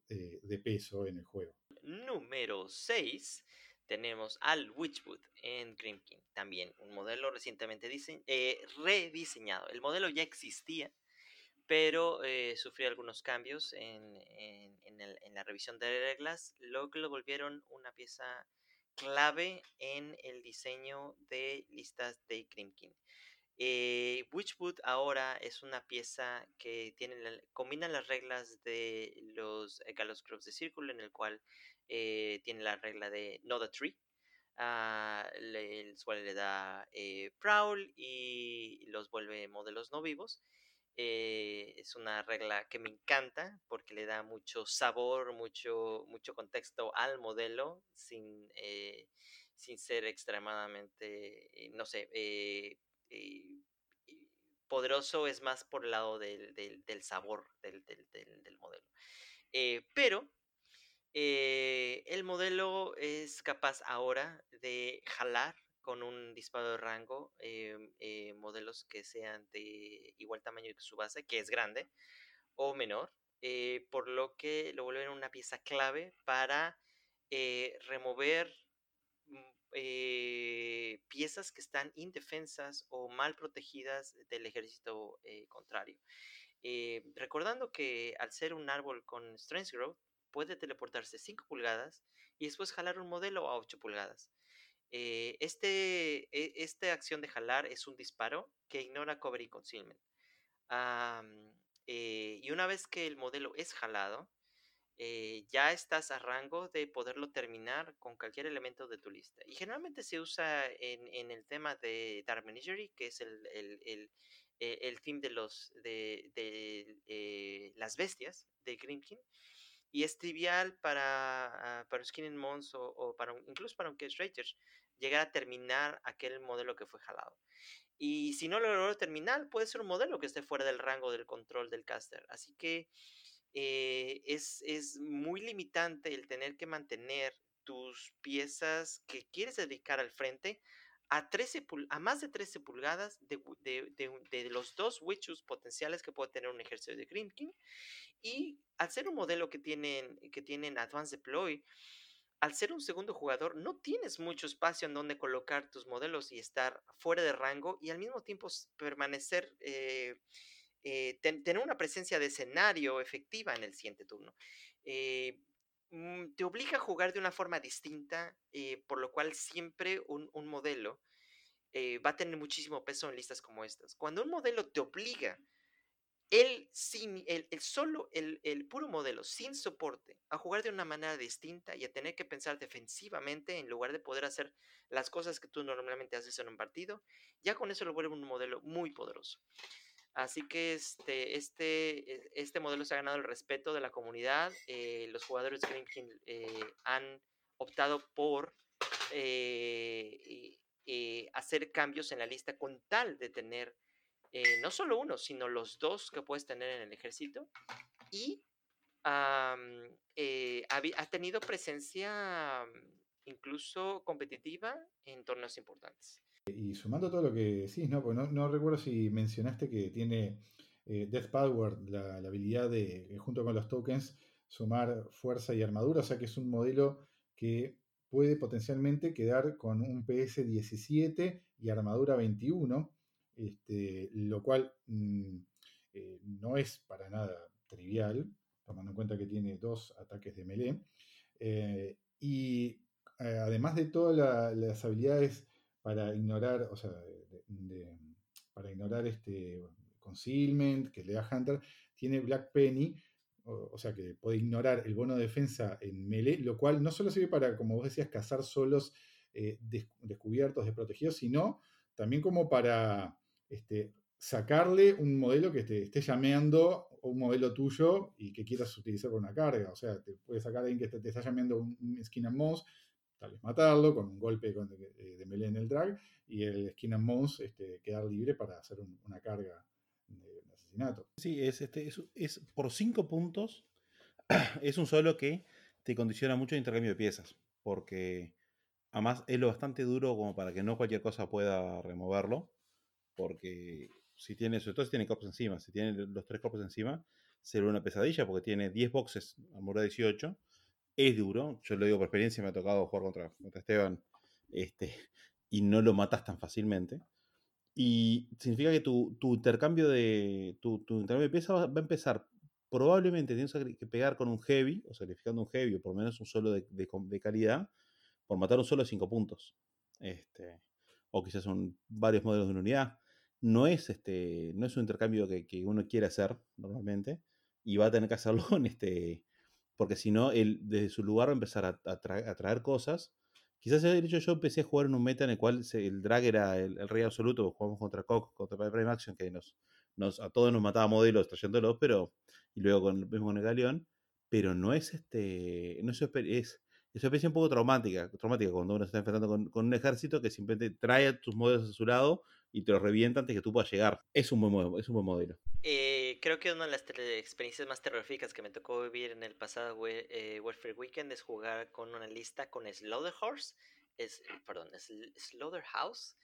de peso en el juego. Número 6 tenemos al Witchwood en Grim King. También un modelo recientemente eh, rediseñado. El modelo ya existía, pero eh, sufrió algunos cambios en, en- la revisión de reglas, lo que lo volvieron una pieza clave en el diseño de listas de Grim King. Eh, Witchwood ahora es una pieza que tiene la- combina las reglas de los Gallows Clubs de Círculo, en el cual eh, tiene la regla de Know the Tree, ah, el cual le da eh, Prowl y los vuelve modelos no vivos. Eh, es una regla que me encanta porque le da mucho sabor, mucho, mucho contexto al modelo sin, eh, sin ser extremadamente, no sé, poderoso es más por el lado del, del- del sabor del, del- del- del modelo. Pero eh, el modelo es capaz ahora de jalar con un disparo de rango eh, eh, modelos que sean de igual tamaño que su base, que es grande o menor, eh, por lo que lo vuelven una pieza clave para remover mm, piezas que están indefensas o mal protegidas del ejército contrario. Recordando que al ser un árbol con Strength Growth, puede teleportarse 5 pulgadas y después jalar un modelo a 8 pulgadas. Eh, este, e- esta acción de jalar es un disparo que ignora cover y concealment. Am, eh, y una vez que el modelo es jalado, eh, ya estás a rango de poderlo terminar con cualquier elemento de tu lista. Y generalmente se usa en, en el tema de Dark Menagerie, que es el, el, el, eh, el theme de, los, de, de eh, las bestias de Grimkin. Y es trivial para, ah, para Skin and Mons o, o para incluso para un Case Ranger llegar a terminar aquel modelo que fue jalado. Y si no lo logró terminar, puede ser un modelo que esté fuera del rango del control del caster. Así que eh, es, es muy limitante el tener que mantener tus piezas que quieres dedicar al frente a, 13 pul- a más de 13 pulgadas de, de- de de los dos Witchus potenciales que puede tener un ejército de Green King. Y al ser un modelo que tienen, que tienen Advanced Deploy, al ser un segundo jugador, no tienes mucho espacio en donde colocar tus modelos y estar fuera de rango y al mismo tiempo permanecer, eh, eh, ten- tener una presencia de escenario efectiva en el siguiente turno. Eh, mm, te obliga a jugar de una forma distinta, por lo cual siempre un, modelo va a tener muchísimo peso en listas como estas. Cuando un modelo te obliga, el, sin, el, solo, el, el, puro modelo, sin soporte, a jugar de una manera distinta y a tener que pensar defensivamente en lugar de poder hacer las cosas que tú normalmente haces en un partido, ya con eso lo vuelve un modelo muy poderoso. Así que este, este, e, este modelo se ha ganado el respeto de la comunidad. Eh, los jugadores de eh, han optado por eh, hacer cambios en la lista con tal de tener no solo uno, sino los dos que puedes tener en el ejército. Y ha, tenido presencia incluso competitiva en torneos importantes. Y sumando todo lo que decís, ¿no? Porque no, recuerdo si mencionaste que tiene eh, Death Power la, habilidad de, eh, junto con los tokens, sumar fuerza y armadura, o sea que es un modelo que puede potencialmente quedar con un PS 17 y armadura 21, este, lo cual mm, eh, no es para nada trivial, tomando en cuenta que tiene dos ataques de melee. y además de todas las habilidades para ignorar, o sea, para ignorar este concealment que le da Hunter, tiene Black Penny, o, sea que puede ignorar el bono de defensa en melee, lo cual no solo sirve para, como vos decías, cazar solos eh, descubiertos, desprotegidos, sino también como para este, sacarle un modelo que te esté llameando un modelo tuyo y que quieras utilizar por una carga. O sea, te puede sacar alguien que te, está llameando un, skin and mouse tal vez matarlo con un golpe de, melee en el drag y el skin and mouse este, quedar libre para hacer una carga de, asesinato. Sí, es, este, es, por cinco puntos, [CLEARS THROAT] es un solo que te condiciona mucho el intercambio de piezas, porque además es lo bastante duro como para que no cualquier cosa pueda removerlo, porque si tiene, sobre todo si tiene cops encima, si tiene los tres cops encima, será una pesadilla porque tiene 10 boxes, armadura 18, es duro. Yo lo digo por experiencia, me ha tocado jugar contra, contra Esteban este, [LAUGHS] y no lo matas tan fácilmente. Y significa que tu, intercambio de tu, intercambio de piezas va, a empezar probablemente tienes que pegar con un heavy, o sacrificando un heavy, o por lo menos un solo de, de, calidad, por matar un solo de 5 puntos. Este, o quizás son varios modelos de una unidad. No es, este, no es un intercambio que, que uno quiere hacer normalmente, y va a tener que hacerlo [LAUGHS] este, porque si no, él desde su lugar va a empezar a, traer cosas. Quizás de hecho yo empecé a jugar en un meta en el cual el drag era el, rey absoluto, jugamos contra Coq, contra Prime Action, que nos, a todos nos mataba modelos trayéndolos, pero, y luego con, mismo el galeón, pero no es este, no es, es, es una especie un poco traumática, traumática cuando uno se está enfrentando con, con, un ejército que simplemente trae a tus modelos a su lado y te los revienta antes que tú puedas llegar. Es un buen, es un buen modelo. Eh, creo que una de las experiencias más terroríficas que me tocó vivir en el pasado eh, Warfare Weekend es jugar con una lista con Slaughterhouse, es, perdón, es Slaughterhouse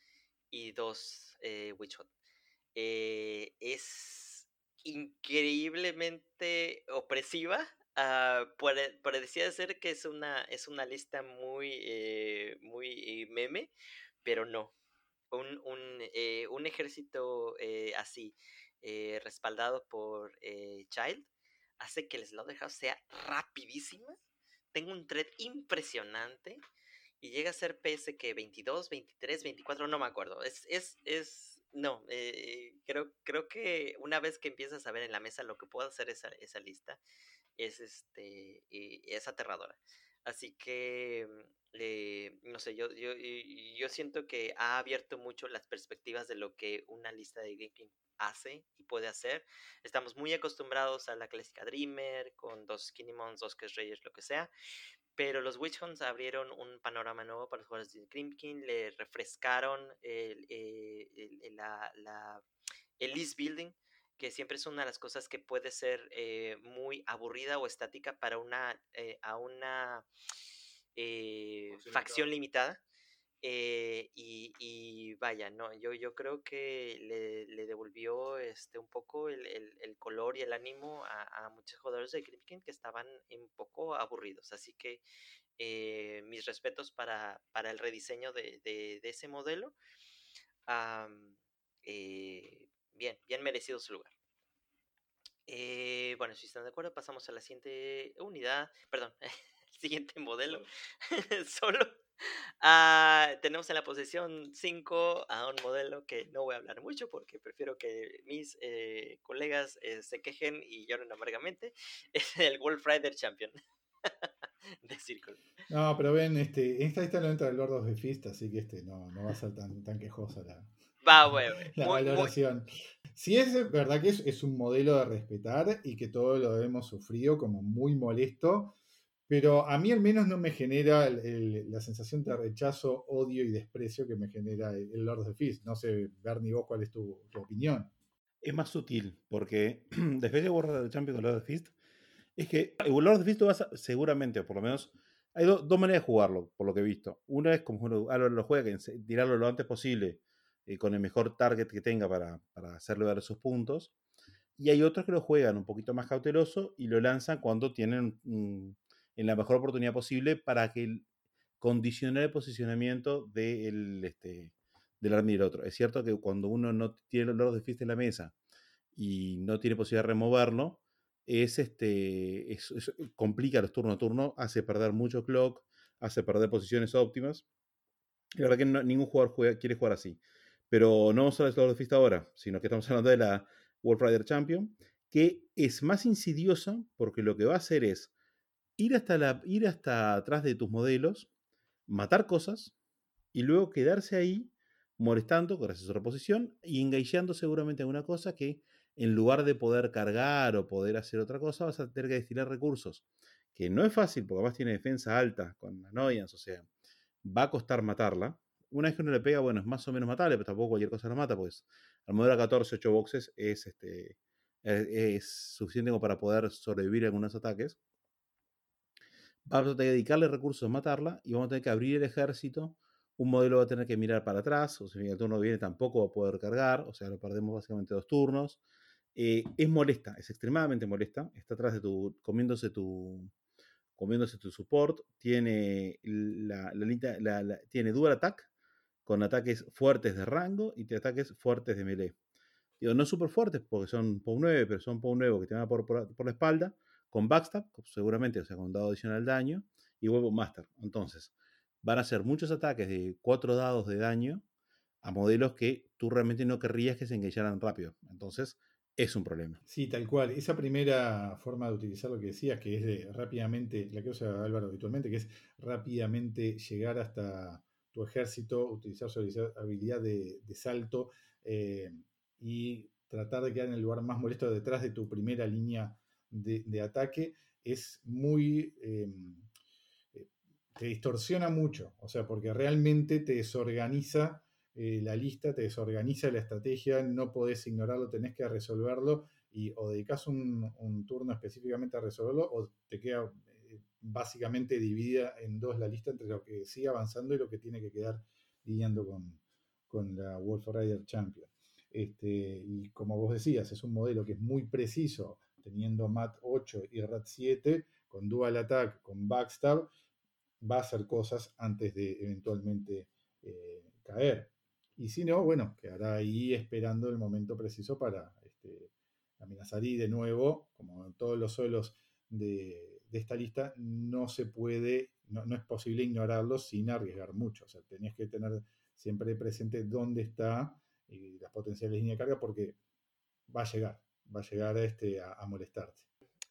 y dos eh, Witchhot. Eh, es increíblemente opresiva. Uh, parecía ser que es una, es una lista muy, muy meme, pero no un, un, eh, un ejército eh, así, eh, respaldado por Child, hace que el Slaughterhouse sea rapidísima, tenga un thread impresionante y llega a ser PS que 22, 23, 24, no me acuerdo. Es, es, es, no, creo, creo que una vez que empiezas a ver en la mesa lo que puede hacer esa, esa lista, es, este, es aterradora. Así que, eh, no sé, yo, yo, yo siento que ha abierto mucho las perspectivas de lo que una lista de Game hace y puede hacer. Estamos muy acostumbrados a la clásica Dreamer, con dos Skinny Mons, dos Cash Rangers, lo que sea. Pero los Witch Hunts abrieron un panorama nuevo para los jugadores de King, le refrescaron el, eh, el, la, el building que siempre es una de las cosas que puede ser eh, muy aburrida o estática para una, eh, a una eh, facción limitada. y, vaya, no, yo, yo creo que le, devolvió este, un poco el, color y el ánimo a, muchos jugadores de King que estaban un poco aburridos. Así que mis respetos para, para el rediseño de, de, ese modelo bien, bien merecido su lugar. Eh, bueno, si están de acuerdo, pasamos a la siguiente unidad, perdón, [LAUGHS] siguiente modelo. [LAUGHS] Solo ah, tenemos en la posición 5 a un modelo que no voy a hablar mucho porque prefiero que mis eh, colegas eh, se quejen y lloren amargamente. [LAUGHS] Es el Wolf Rider Champion de Circle. No, pero ven, este, esta lista no entra el Lord of the Fist, así que este no, no va a ser tan, tan quejosa la, Va, bueno, la muy- muy- valoración. Sí es verdad que es, es un modelo de respetar y que todos lo hemos sufrido como muy molesto, pero a mí al menos no me genera el- el- la sensación de rechazo, odio y desprecio que me genera el, el Lord of the Fist. No sé, Bernie, vos cuál es tu, tu opinión. Es más sutil, porque [CLEARS THROAT] después de World of the Champions con Lord of the Fist, es que el Lord of the Fist tú vas a- seguramente, o por lo menos, hay do- dos maneras de jugarlo, por lo que he visto. Una es como uno- lo juega, tirarlo lo antes posible, eh, con el mejor target que tenga para, para hacerle dar esos puntos. Y hay otros que lo juegan un poquito más cauteloso y lo lanzan cuando tienen mm, en la mejor oportunidad posible para que el- condicionar el posicionamiento del, este, del arma y del otro. Es cierto que cuando uno no tiene of the Fist en la mesa y no tiene posibilidad de removerlo, es este es- complica los turno a turno, hace perder mucho clock, hace perder posiciones óptimas. La verdad que ningún jugador juega- quiere jugar así. Pero no vamos a hablar de Fist ahora, sino que estamos hablando de la World Rider Champion, que es más insidiosa porque lo que va a hacer es ir hasta, la, ir hasta atrás de tus modelos, matar cosas y luego quedarse ahí molestando gracias a su reposición y engaillando seguramente alguna cosa que en lugar de poder cargar o poder hacer otra cosa vas a tener que destinar recursos. Que no es fácil porque además tiene defensa alta con Annoyance, o sea, va a costar matarla. Una vez que uno le pega, bueno, es más o menos matable, pero tampoco cualquier cosa la mata, pues al modelo a 14, 8 boxes es, este, es, es suficiente como para poder sobrevivir a algunos ataques. Vamos a tener que dedicarle recursos a matarla y vamos a tener que abrir el ejército. Un modelo va a tener que mirar para atrás, o si el turno viene tampoco va a poder cargar, o sea, lo perdemos básicamente dos turnos. Eh, es molesta, es extremadamente molesta. Está atrás de tu, comiéndose tu, comiéndose tu support. Tiene la, la- la- tiene dual attack con ataques fuertes de rango y de ataques fuertes de melee. Digo, no súper fuertes porque son POW 9, pero son POW 9 que te van por, por, por la espalda, con backstab, seguramente, o sea, con dado adicional daño, y huevo master. Entonces, van a ser muchos ataques de 4 dados de daño a modelos que tú realmente no querrías que se engañaran rápido. Entonces, es un problema. Sí, tal cual. Esa primera forma de utilizar lo que decías, que es de rápidamente, la que usa Álvaro habitualmente, que es rápidamente llegar hasta tu ejército, utilizar su habilidad de, salto eh, y tratar de quedar en el lugar más molesto detrás de tu primera línea de, ataque, es muy... eh, eh, te distorsiona mucho, o sea, porque realmente te desorganiza la lista, te desorganiza la estrategia, no podés ignorarlo, tenés que resolverlo y o dedicas un, turno específicamente a resolverlo o te queda básicamente dividida en dos la lista entre lo que sigue avanzando y lo que tiene que quedar lidiando con, con la Wolf Rider Champion. Este, y como vos decías, es un modelo que es muy preciso, teniendo MAT 8 y RAT 7, con Dual Attack, con Backstab, va a hacer cosas antes de eventualmente eh, caer. Y si no, bueno, quedará ahí esperando el momento preciso para este, amenazar. Y de nuevo, como en todos los suelos de, de esta lista, no se puede, no, no, es posible ignorarlo sin arriesgar mucho. O sea, tenías que tener siempre presente dónde está y las potenciales líneas de carga porque va a llegar, va a llegar este, a, a molestarte.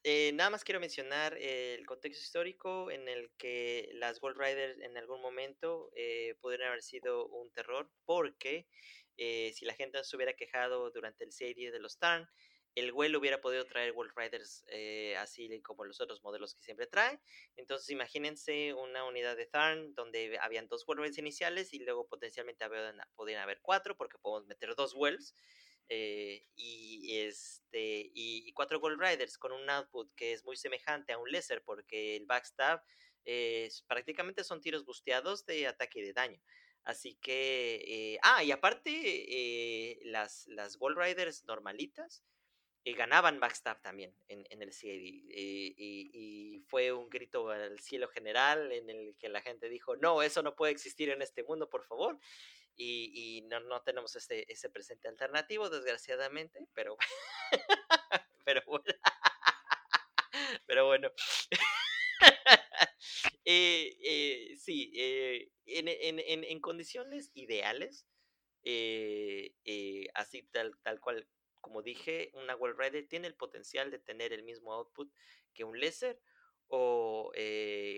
Eh, nada más quiero mencionar eh, el contexto histórico en el que las Gold Riders en algún momento eh, pudieron haber sido un terror, porque eh, si la gente no se hubiera quejado durante el serie de los Tarn, el Well hubiera podido traer World Riders eh, así como los otros modelos que siempre trae. Entonces imagínense una unidad de Tharn donde habían dos World Riders iniciales y luego potencialmente habían, podían haber cuatro porque podemos meter dos Wells. Eh, y este y, cuatro Gold Riders con un output que es muy semejante a un Lesser porque el backstab eh, prácticamente son tiros busteados de ataque y de daño. Así que, eh, ah, y aparte, las, las Riders normalitas ganaban backstab también en, en el CID. Y, y, fue un grito al cielo general en el que la gente dijo, no, eso no puede existir en este mundo, por favor y, y no, no, tenemos ese, ese, presente alternativo, desgraciadamente, pero, [LAUGHS] pero bueno. [LAUGHS] pero bueno. [LAUGHS] Eh, eh, sí, eh, en, en, en, en, condiciones ideales, así tal, tal cual como dije, una World Rider tiene el potencial de tener el mismo output que un Lesser o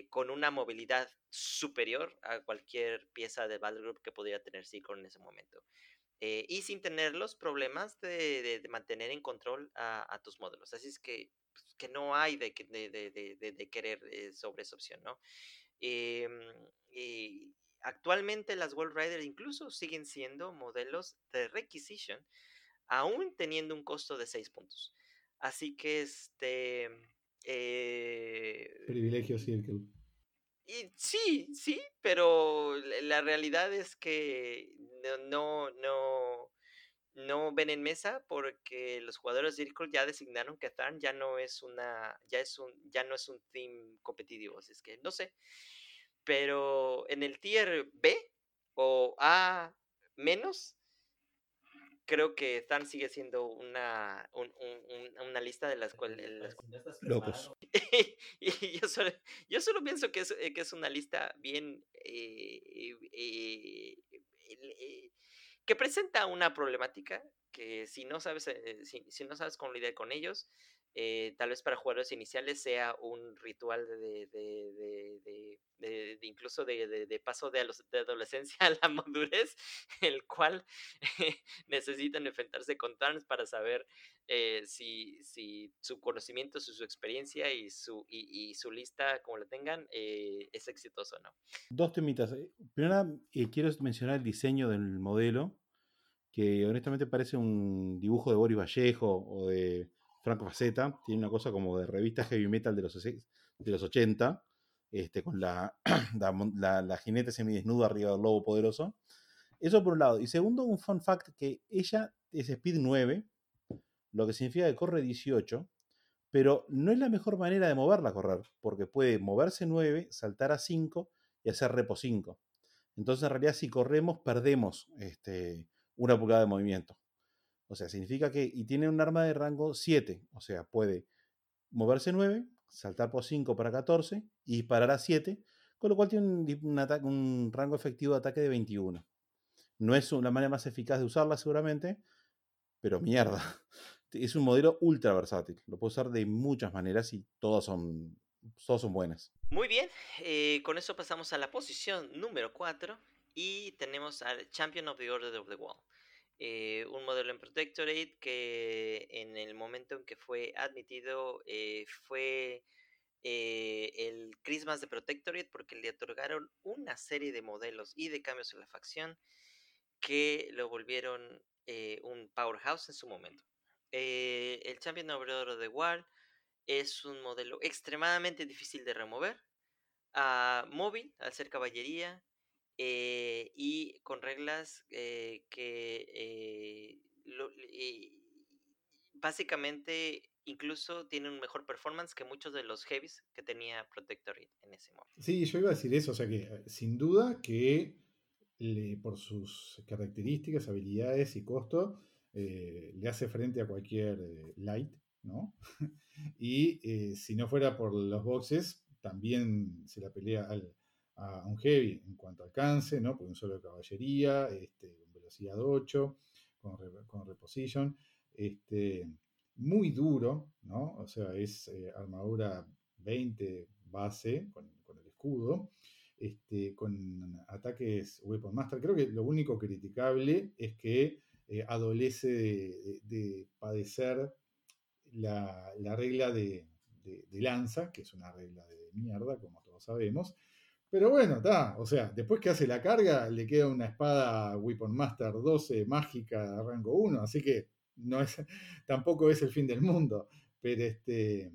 con una movilidad superior a cualquier pieza de Battle Group que podría tener Seacor en ese momento. y sin tener los problemas de, mantener en control a, tus módulos. Así es que que no hay de, de, querer eh, sobre esa opción, ¿no? Y actualmente las World Rider incluso siguen siendo modelos de requisition, aún teniendo un costo de 6 puntos. Así que este... Eh, Privilegio Circle. Y, sí, sí, pero la realidad es que no, no, no ven en mesa porque los jugadores de Circle ya designaron que Tharn ya no es una ya es un ya no es un team competitivo, así es que no sé. Pero en el tier B o A menos creo que Tharn sigue siendo una, una lista de las cuales... Locos. [LAUGHS] y yo solo, yo solo pienso que es, que es una lista bien... Eh, eh, eh, que presenta una problemática que si no sabes, eh, si, no sabes cómo lidiar con ellos, eh, tal vez para jugadores iniciales sea un ritual de, de, de, incluso de, paso de, adolescencia a la [LAUGHS] madurez, el cual [LAUGHS] necesitan enfrentarse con Tarns para saber eh, si, si, su conocimiento, su, experiencia y su, y, su lista, como la tengan, es exitoso o no. Dos temitas. Primero, quiero mencionar el diseño del modelo, que honestamente parece un dibujo de Boris Vallejo o de Franco Faceta, tiene una cosa como de revista heavy metal de los, de los 80, este, con [CLEARS THROAT] la, la, jinete semidesnuda arriba del lobo poderoso. Eso por un lado. Y segundo, un fun fact que ella es Speed 9, lo que significa que corre 18, pero no es la mejor manera de moverla a correr, porque puede moverse 9, saltar a 5 y hacer repo 5. Entonces, en realidad, si corremos, perdemos este, una pulgada de movimiento. O sea, significa que, y tiene un arma de rango 7, o sea, puede moverse 9, saltar por 5 para 14 y disparar a 7, con lo cual tiene un, rango efectivo de ataque de 21. No es la manera más eficaz de usarla seguramente, pero mierda. [LAUGHS] Es un modelo ultra versátil. Lo puedo usar de muchas maneras y todas son, todas son buenas. Muy bien, eh, con eso pasamos a la posición número 4 y tenemos al Champion of the Order of the Wall. Eh, un modelo en Protectorate que en el momento en que fue admitido eh, fue eh, el Christmas de Protectorate porque le otorgaron una serie de modelos y de cambios en la facción que lo volvieron un powerhouse en su momento. el Champion of the Wall es un modelo extremadamente difícil de remover, ah, móvil al ser caballería, eh, y con reglas eh, que eh, básicamente incluso tienen un mejor performance que muchos de los heavies que tenía Protectorate en ese momento. Sí, yo iba a decir eso, o sea que sin duda que por sus características, habilidades y costo, le hace frente a cualquier light, ¿no? [LAUGHS] y si no fuera por los boxes, también se la pelea al, a un heavy en cuanto a alcance, ¿no? Porque un solo de caballería, este, con velocidad 8, con, con reposition, este, muy duro, ¿no? O sea, es eh, armadura 20 base con, el escudo, este, con ataques Weapon Master. Creo que lo único criticable es que eh, adolece de, padecer la, regla de, de, lanza, que es una regla de mierda, como todos sabemos, pero bueno, está. O sea, después que hace la carga, le queda una espada Weapon Master 12 mágica rango 1. Así que no es, [LAUGHS] tampoco es el fin del mundo. Pero este.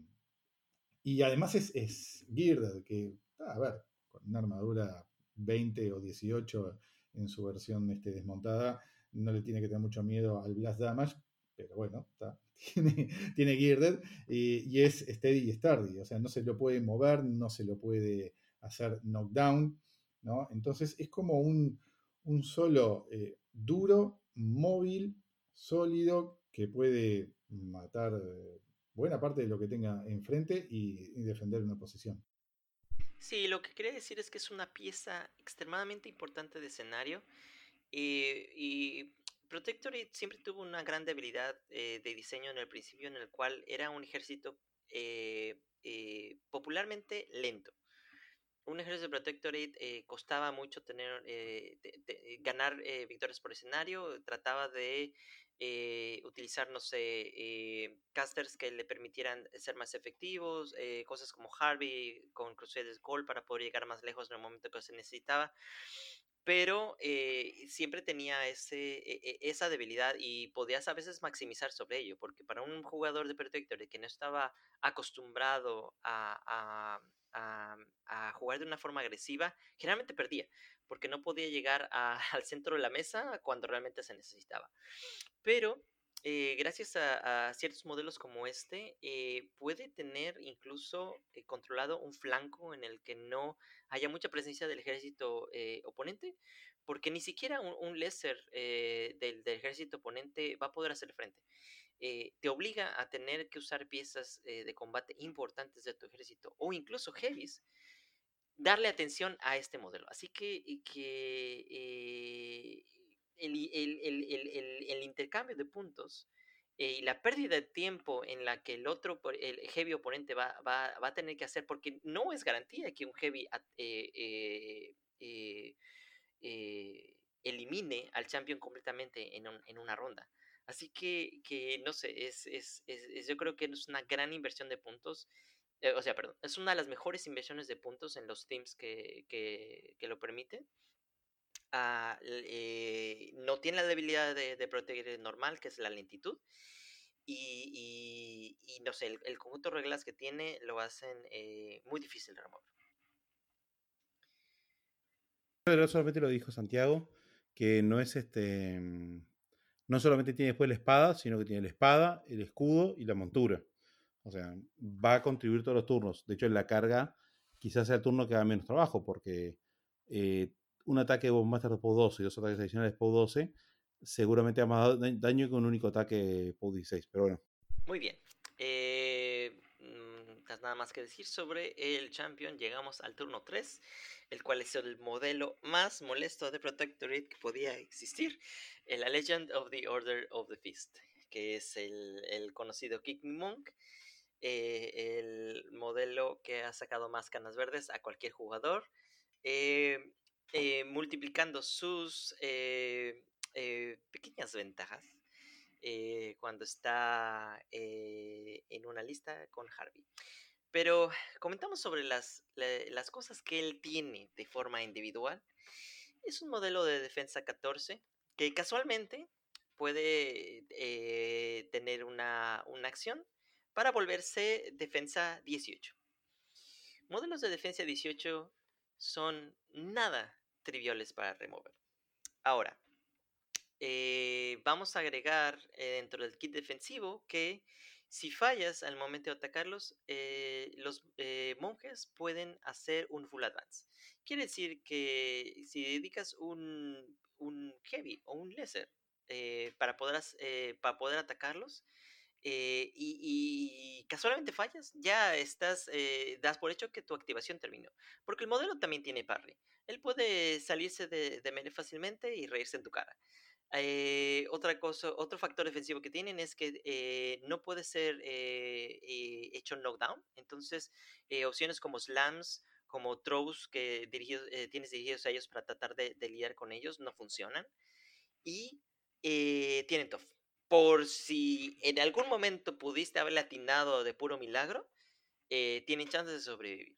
Y además es, es Geared, que, a ver, con una armadura 20 o 18 en su versión este, desmontada, no le tiene que tener mucho miedo al Blast Damage, pero bueno, está. [LAUGHS] Tiene, tiene Geared y, y, es steady y sturdy, o sea, no se lo puede mover, no se lo puede hacer knockdown, ¿no? Entonces es como un, solo eh, duro, móvil, sólido, que puede matar eh, buena parte de lo que tenga enfrente y, defender una posición. Sí, lo que quería decir es que es una pieza extremadamente importante de escenario eh, y Protectorate siempre tuvo una gran debilidad de diseño en el principio en el cual era un ejército popularmente lento. Un ejército de Protectorate costaba mucho tener ganar victorias por escenario, trataba de eh, utilizar, eh, casters que le permitieran ser más efectivos, eh, cosas como Harvey con Crusaders Gold para poder llegar más lejos en el momento que se necesitaba. Pero siempre tenía e, e, esa debilidad y podías a veces maximizar sobre ello, porque para un jugador de Protector que no estaba acostumbrado a, jugar de una forma agresiva, generalmente perdía, porque no podía llegar [LAUGHS] al centro de la mesa cuando realmente se necesitaba. Pero eh, gracias a, ciertos modelos como este, eh, puede tener incluso eh, controlado un flanco en el que no haya mucha presencia del ejército oponente, porque ni siquiera un, un lesser del, ejército oponente va a poder hacer frente. Te obliga a tener que usar piezas de combate importantes de tu ejército o incluso heavies darle atención a este modelo. Así que, que el, intercambio de puntos eh, y la pérdida de tiempo en la que el otro, el heavy oponente va, a tener que hacer, porque no es garantía que un heavy eh, eh, elimine al champion completamente en, una ronda. Así que, no sé, es, yo creo que es una gran inversión de puntos. o sea, perdón, es una de las mejores inversiones de puntos en los teams que, que lo permiten. Ah, eh, no tiene la debilidad de, proteger normal, que es la lentitud. Y, no sé, el, conjunto de reglas que tiene lo hacen eh, muy difícil de remover. Pero solamente lo dijo Santiago, que no es este. No solamente tiene después la espada, sino que tiene la espada, el escudo y la montura. O sea, va a contribuir todos los turnos. De hecho, en la carga quizás sea el turno que haga menos trabajo, porque eh, un ataque de Bombmaster de POW 12 y dos ataques adicionales de POW 12, seguramente ha más daño que un único ataque POW 16. Pero bueno. Muy bien. Nada más que decir sobre el Champion. Llegamos al turno 3, el cual es el modelo más molesto de Protectorate que podía existir. La Legend of the Order of the Fist, que es el, conocido Kick Monk. Eh, el modelo que ha sacado más canas verdes a cualquier jugador. Eh, eh, multiplicando sus pequeñas ventajas cuando está en una lista con Harvey. Pero comentamos sobre las, las cosas que él tiene de forma individual. Es un modelo de defensa 14 que casualmente puede tener una, una acción para volverse defensa 18. Modelos de defensa 18 son nada triviales para remover. Ahora, eh, vamos a agregar eh, dentro del kit defensivo que si fallas al momento de atacarlos, eh, los monjes pueden hacer un full advance. Quiere decir que si dedicas un, un heavy o un lesser para, poder, para poder atacarlos, y, casualmente fallas, ya estás, das por hecho que tu activación terminó. Porque el modelo también tiene parry él puede salirse de, de fácilmente y reírse en tu cara. Eh, otra cosa, otro factor defensivo que tienen es que eh, no puede ser eh, hecho knockdown. Entonces, opciones como slams, como throws que tienes dirigidos a ellos para tratar de, lidiar con ellos no funcionan. Y tienen tough. Por si en algún momento pudiste haber latinado de puro milagro, tienen chances de sobrevivir.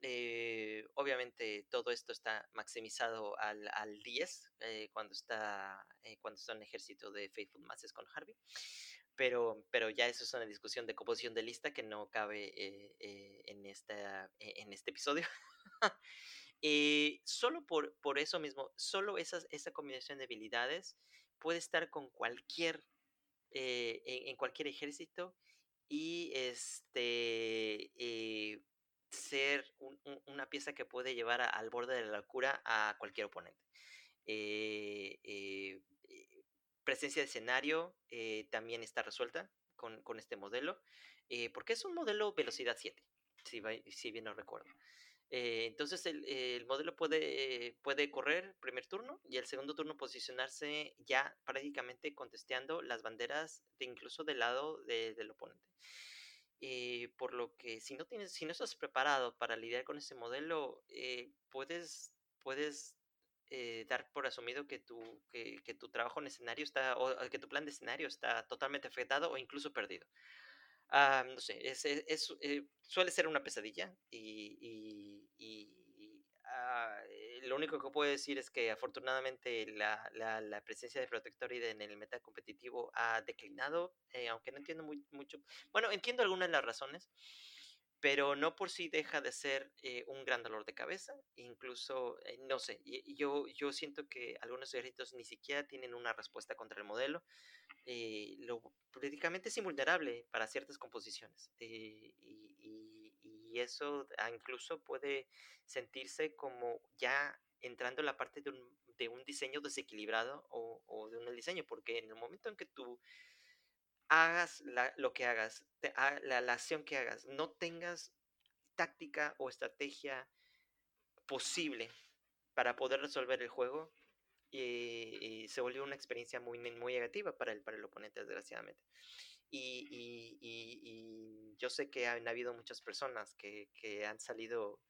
Eh, obviamente todo esto está maximizado al, al 10 eh, cuando, está, eh, cuando está en ejército de Faithful Masses con Harvey. Pero, pero ya eso es una discusión de composición de lista que no cabe en, esta, en este episodio. [LAUGHS] solo por, por eso mismo, solo esa combinación de habilidades puede estar con cualquier, en, cualquier ejército y este ser una pieza que puede llevar al borde de la locura a cualquier oponente. Eh, eh, eh, presencia de escenario también está resuelta con, este modelo, porque es un modelo velocidad 7. si, si bien no recuerdo. Entonces el, modelo puede, puede correr primer turno y el segundo turno posicionarse ya prácticamente contesteando las banderas de incluso del lado del oponente. Eh, por lo que si no tienes, si no estás preparado para lidiar con ese modelo, eh, puedes, puedes dar por asumido que tu, que, que, tu trabajo en escenario está, o que tu plan de escenario está totalmente afectado o incluso perdido. Ah, no sé, es, es, eh, suele ser una pesadilla y, y, ah, eh, lo único que puedo decir es que afortunadamente la, la, la presencia de Protectoride en el meta competitivo ha declinado, eh, aunque no entiendo muy, mucho. Bueno, entiendo algunas de las razones, pero no por sí deja de ser un gran dolor de cabeza, incluso, no sé, yo, yo siento que algunos ejércitos ni siquiera tienen una respuesta contra el modelo, eh, lo políticamente es invulnerable para ciertas composiciones. Eh, y, eso ah, incluso puede sentirse como ya entrando en la parte de un, de un diseño desequilibrado o, de un diseño, porque en el momento en que tú hagas lo que hagas, la, la acción que hagas, no tengas táctica o estrategia posible para poder resolver el juego, y, se volvió una experiencia muy, muy negativa para el, para el oponente, desgraciadamente. Y, y, y, yo sé que han habido muchas personas que, que han salido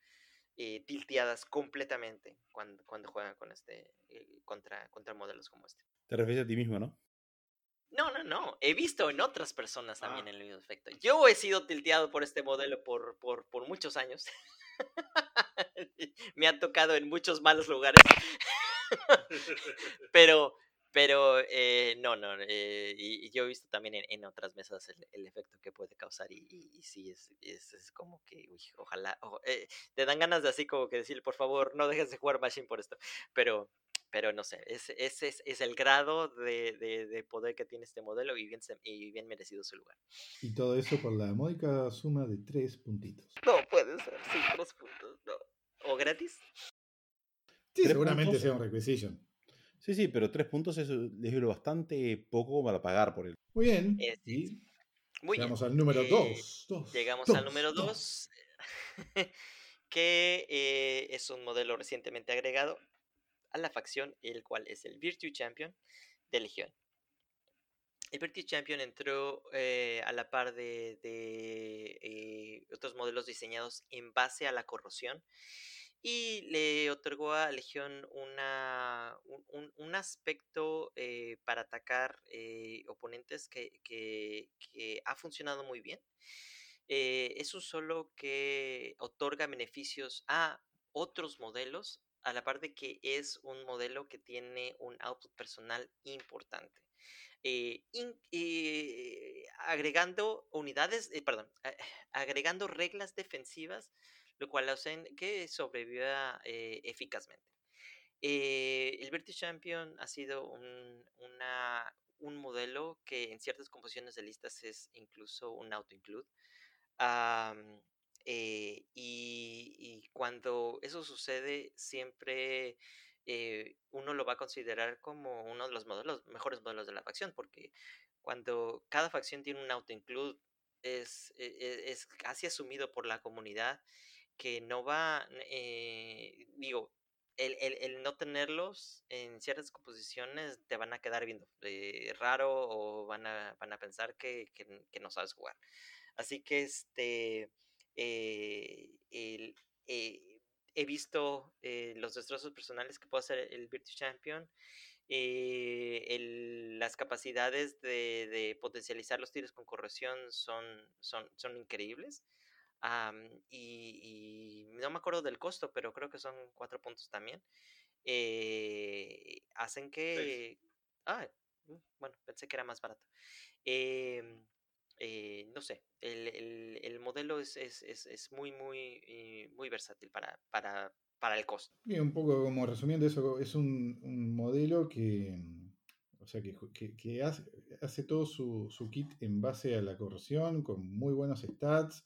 eh, tilteadas completamente cuando, cuando juegan con este, eh, contra, contra modelos como este. Te refieres a ti mismo, ¿no? No, no, no. He visto en otras personas también ah. el mismo efecto. Yo he sido tilteado por este modelo por, por, por muchos años. [LAUGHS] Me ha tocado en muchos malos lugares. [LAUGHS] [LAUGHS] pero, pero eh, no, no, eh, y, yo he visto también en, otras mesas el, efecto que puede causar y, y, sí, es, es, como que, uy, ojalá, eh, te dan ganas de así como que decir, por favor, no dejes de jugar Machine por esto, pero, pero no sé, ese es, es, es, el grado de, de, poder que tiene este modelo y bien, y bien merecido su lugar. Y todo eso por la módica suma de tres puntitos. No puede ser, sí, tres puntos, no. ¿O gratis? seguramente sea un requisition. Sí, sí, pero tres puntos es, lo bastante poco para pagar por él. Muy bien. llegamos al número eh, dos. Llegamos al número dos, [LAUGHS] que eh, es un modelo recientemente agregado a la facción, el cual es el Virtue Champion de Legión. El Virtue Champion entró eh, a la par de, de otros modelos diseñados en base a la corrosión y le otorgó a Legión una, un, aspecto eh, para atacar eh, oponentes que, ha funcionado muy bien. Eh, es un solo que otorga beneficios a otros modelos, a la par de que es un modelo que tiene un output personal importante. agregando unidades, perdón, agregando reglas defensivas lo cual hacen que sobreviva eh, eficazmente. Eh, el Virtus Champion ha sido un, un, modelo que en ciertas composiciones de listas es incluso un auto-include. Eh, y, cuando eso sucede, siempre uno lo va a considerar como uno de los modelos, mejores modelos de la facción, porque cuando cada facción tiene un auto-include, es, e, e, es, casi asumido por la comunidad que no va, eh, digo, el, el, no tenerlos en ciertas composiciones te van a quedar viendo eh, raro o van a, van a pensar que, que, no sabes jugar. Así que este, eh, el, he visto los destrozos personales que puede hacer el Virtus Champion. El, las capacidades de, de, potencializar los tiros con corrección son, son, son increíbles y, no me acuerdo del costo, pero creo que son cuatro puntos también. Eh, hacen que... Ah, mm, bueno, pensé que era más barato. Em, eh, no sé, el, el, modelo es, es, es, muy, muy, eh, muy versátil para, para, para el costo. Bien, un poco como resumiendo eso, es un, un modelo que, o sea, que, que, que hace, hace, todo su, su, kit en base a la corrosión, con muy buenos stats,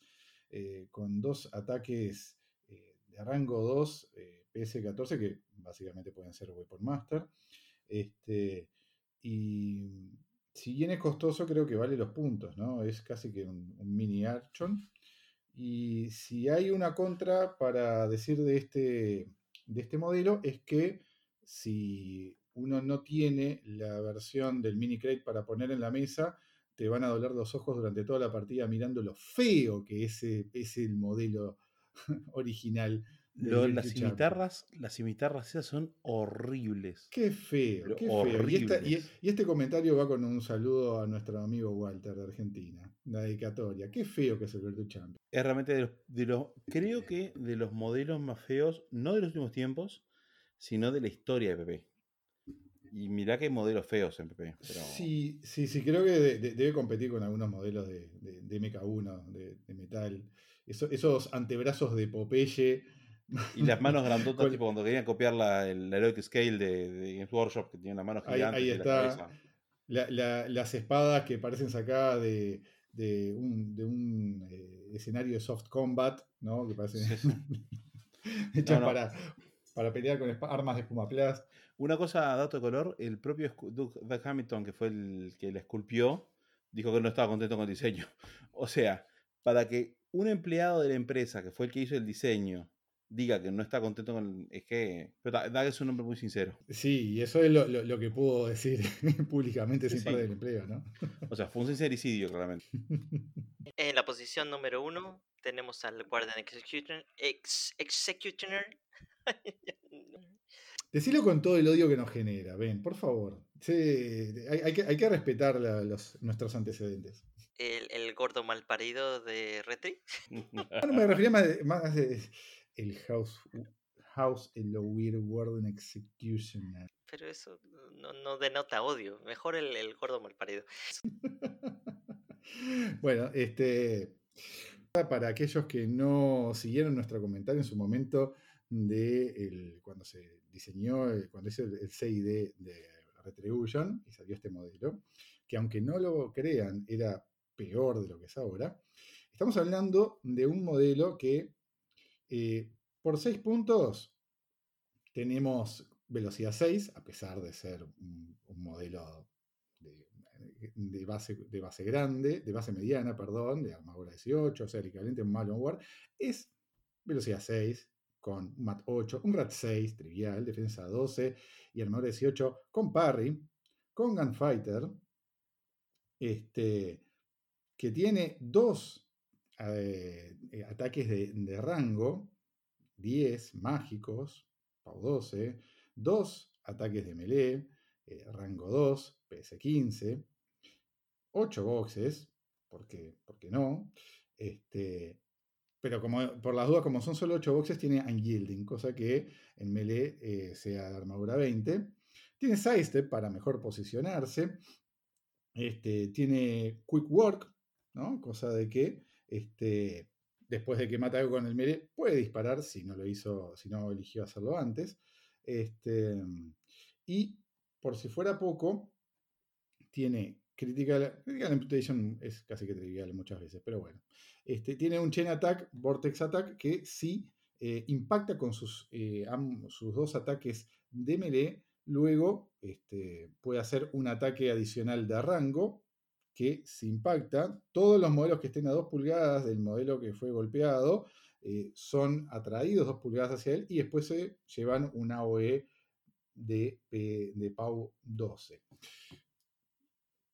eh, con dos ataques eh, de rango 2 eh, PS14 que básicamente pueden ser Weapon Master. Este, y si bien es costoso, creo que vale los puntos, ¿no? Es casi que un, mini Archon. Y si hay una contra para decir de este, de este modelo es que si uno no tiene la versión del mini crate para poner en la mesa, te van a doler los ojos durante toda la partida mirando lo feo que es, es el modelo [LAUGHS] original las cimitarras, las cimitarras esas son horribles. Qué feo, qué feo. Y, este comentario va con un saludo a nuestro amigo Walter de Argentina, la dedicatoria. Qué feo que es el Virtua Champion. Es realmente de los, creo que de los modelos más feos, no de los últimos tiempos, sino de la historia de PP. Y mirá que hay modelos feos en PP. Sí, sí, sí, creo que debe competir con algunos modelos de, MK1, de, metal. esos antebrazos de Popeye y las manos grandotas, tipo cuando querían copiar la, el Heroic Scale de, de, Games Workshop, que tiene las manos gigantes. Ahí, está. las espadas que parecen sacadas de, de un, de un eh, escenario de soft combat, ¿no? Que parecen [LAUGHS] hechas Para, para pelear con armas de espumaplas. Una cosa, dato de color, el propio Doug Hamilton, que fue el que la esculpió, dijo que no estaba contento con el diseño. [LAUGHS] O sea, para que un empleado de la empresa, que fue el que hizo el diseño, diga que no está contento con. Es que. Pero Dag es un hombre muy sincero. Sí, y eso es lo, que pudo decir [LAUGHS] públicamente sin perder el empleo, ¿no? O sea, fue un sincericidio, claramente. [LAUGHS] En la posición número uno tenemos al Guardian Executioner. Ex, executioner. Decilo con todo el odio que nos genera, ven, por favor. hay, que, respetar los, nuestros antecedentes. El, el gordo malparido de Retri. Ah, no, me refería más, más de, el House, house the Weird World Executioner. Pero eso no, denota odio. Mejor el, el gordo malparido. [LAUGHS] bueno, este. Para aquellos que no siguieron nuestro comentario en su momento de el, cuando se diseñó, cuando hizo el, CID de Retribution y salió este modelo, que aunque no lo crean, era peor de lo que es ahora. Estamos hablando de un modelo que eh, por 6 puntos tenemos velocidad 6, a pesar de ser un, modelo de, base, de base grande, de base mediana, perdón, de armadura 18, o sea, el equivalente a un Malonware, es velocidad 6 con MAT 8, un RAT 6 trivial, defensa 12 y armadura 18 con parry, con Gunfighter, este, que tiene dos eh, eh, ataques de, rango, 10 mágicos, PAU 12, 2 ataques de melee, eh, rango 2, PS 15, 8 boxes, porque, porque no, este, pero como, por las dudas, como son solo 8 boxes, tiene Unyielding, cosa que en melee sea de armadura 20. Tiene Sidestep para mejor posicionarse. Este, tiene Quick Work, ¿no? cosa de que este, después de que mata algo con el melee, puede disparar si no lo hizo, si no eligió hacerlo antes. Este, y por si fuera poco, tiene Critical, critical Imputation es casi que trivial muchas veces, pero bueno. Este, tiene un Chain Attack, Vortex Attack, que sí eh, impacta con sus, eh, sus dos ataques de melee. Luego este, puede hacer un ataque adicional de rango que se impacta, todos los modelos que estén a 2 pulgadas del modelo que fue golpeado eh, son atraídos 2 pulgadas hacia él y después se llevan una AOE de, de PAU 12.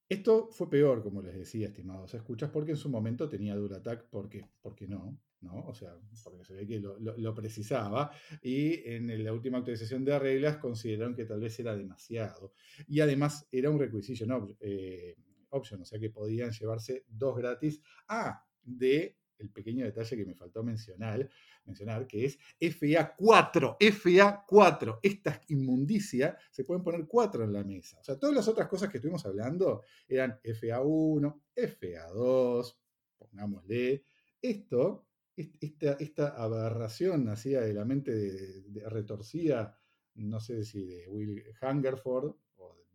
Esto fue peor, como les decía, estimados escuchas, porque en su momento tenía Dual Attack, ¿por qué? Porque no, ¿no? O sea, porque se ve que lo, precisaba y en la última actualización de reglas consideraron que tal vez era demasiado. Y además era un requisito, ¿no? Eh, option, o sea que podían llevarse dos gratis. Ah, de el pequeño detalle que me faltó mencionar, mencionar que es FA4, FA4. Esta inmundicia se pueden poner cuatro en la mesa. O sea, todas las otras cosas que estuvimos hablando eran FA1, FA2, pongámosle. Esto, esta, esta aberración nacida de la mente de, retorcida, no sé si de Will Hungerford,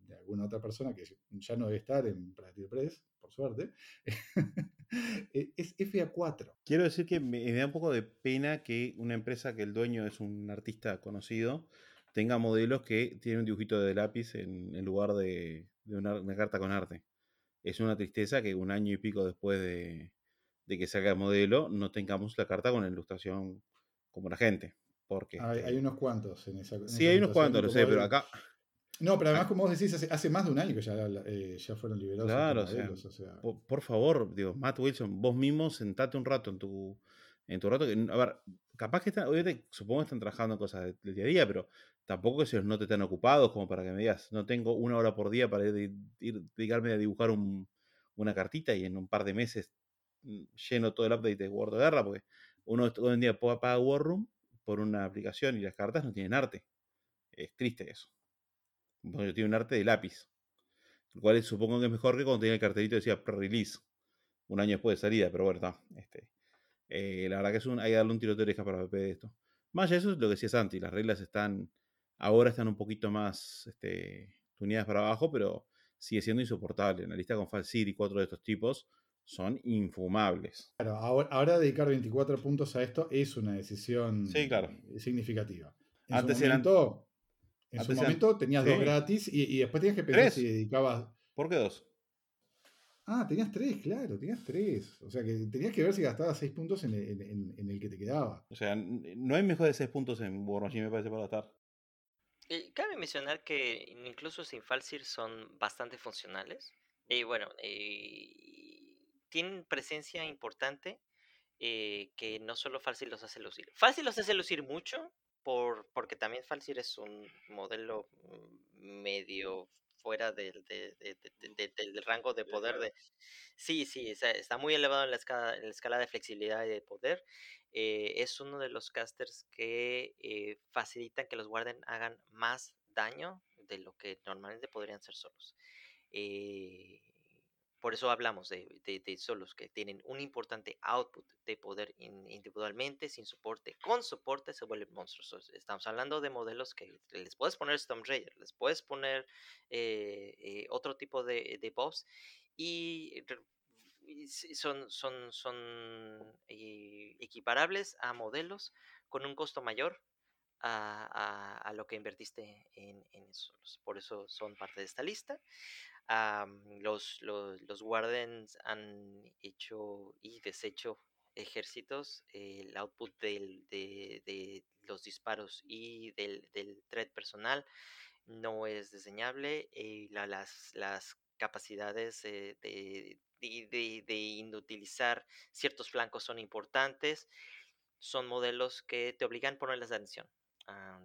de alguna otra persona que ya no debe estar en Pratir Press, por suerte, [LAUGHS] es FA4. Quiero decir que me, da un poco de pena que una empresa que el dueño es un artista conocido tenga modelos que tienen un dibujito de lápiz en, lugar de, una, carta con arte. Es una tristeza que un año y pico después de, de que salga el modelo, no tengamos la carta con la ilustración como la gente. Porque, Hay, este, hay unos cuantos en esa. en sí, esa hay unos cuantos, lo sé, pero acá. No, pero además, como vos decís, hace, hace más de un año que ya, eh, ya fueron liberados. Claro, o sea, modelos, o sea, Por, por favor, digo, Matt Wilson, vos mismo sentate un rato en tu, en tu rato. Que, a ver, capaz que están, obviamente, supongo que están trabajando en cosas de- del día a día, pero tampoco que se los note tan ocupados como para que me digas, no tengo una hora por día para ir, ir- dedicarme a dibujar un- una cartita y en un par de meses mm, lleno todo el update de World of Guerra, porque uno hoy en día pa- paga War Room por una aplicación y las cartas no tienen arte. Es triste eso. Porque tiene un arte de lápiz. Lo cual supongo que es mejor que cuando tenía el cartelito que decía pre-release. Un año después de salida, pero bueno, está. Este, eh, la verdad que es un, hay que darle un tiroteo de oreja para PP de esto. Más allá de eso es lo que decía Santi, las reglas están, ahora están un poquito más este, tuneadas para abajo, pero sigue siendo insoportable. En la lista con Falsir y cuatro de estos tipos son infumables. Claro, ahora, ahora dedicar 24 puntos a esto es una decisión Sí, claro. significativa. En Antes su eran- momento, en su momento tenías dos gratis y, y después tenías que pensar Tres. si dedicabas. ¿Por qué dos? Ah, tenías tres, claro, tenías tres. O sea que tenías que ver si gastabas seis puntos en el, en- en- en el que te quedaba. O sea, no hay mejor de 6 puntos en War Machine, me parece, para gastar. Eh, Cabe mencionar que incluso sin Falsir son bastante funcionales. Y bueno, eh, tienen presencia importante eh, que no solo Falsir los hace lucir. Falsir los hace lucir mucho por, porque también Falsir es un modelo medio fuera del, de- de- de- de- del rango de poder de... Sí, sí, está, está muy elevado en la, escala, en la escala de flexibilidad y de poder. Eh, es uno de los casters que eh, facilitan que los Warden hagan más daño de lo que normalmente podrían ser solos. Eh, por eso hablamos de, de- de solos que tienen un importante output de poder in- individualmente, sin soporte. Con soporte se vuelven monstruosos. Estamos hablando de modelos que les puedes poner Storm Raider, les puedes poner eh, eh, otro tipo de, de buffs y son, son, son eh, equiparables a modelos con un costo mayor a, a- a lo que invertiste en, en esos. Por eso son parte de esta lista. Am, los, los, los han hecho y deshecho ejércitos. El output del- de, de los disparos y del, del threat personal no es diseñable. eh, la- las, las capacidades eh, de, de- de inutilizar ciertos flancos son importantes. Son modelos que te obligan a ponerles atención.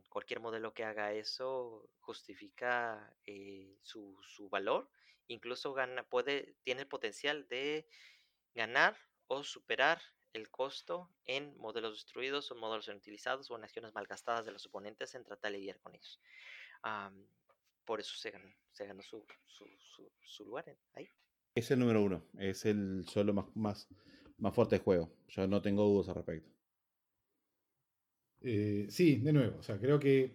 Cualquier modelo que haga eso justifica eh, su, su valor. Incluso gana, puede, tiene el potencial de ganar o superar el costo en modelos destruidos o modelos inutilizados o en acciones malgastadas de los oponentes en tratar de lidiar con ellos. Am, por eso se ganó, se ganó su, su, su- lugar en- ahí. Es el número uno, es el solo más, más, más fuerte del juego. Yo no tengo dudas al respecto. Eh, sí, de nuevo, o sea, creo que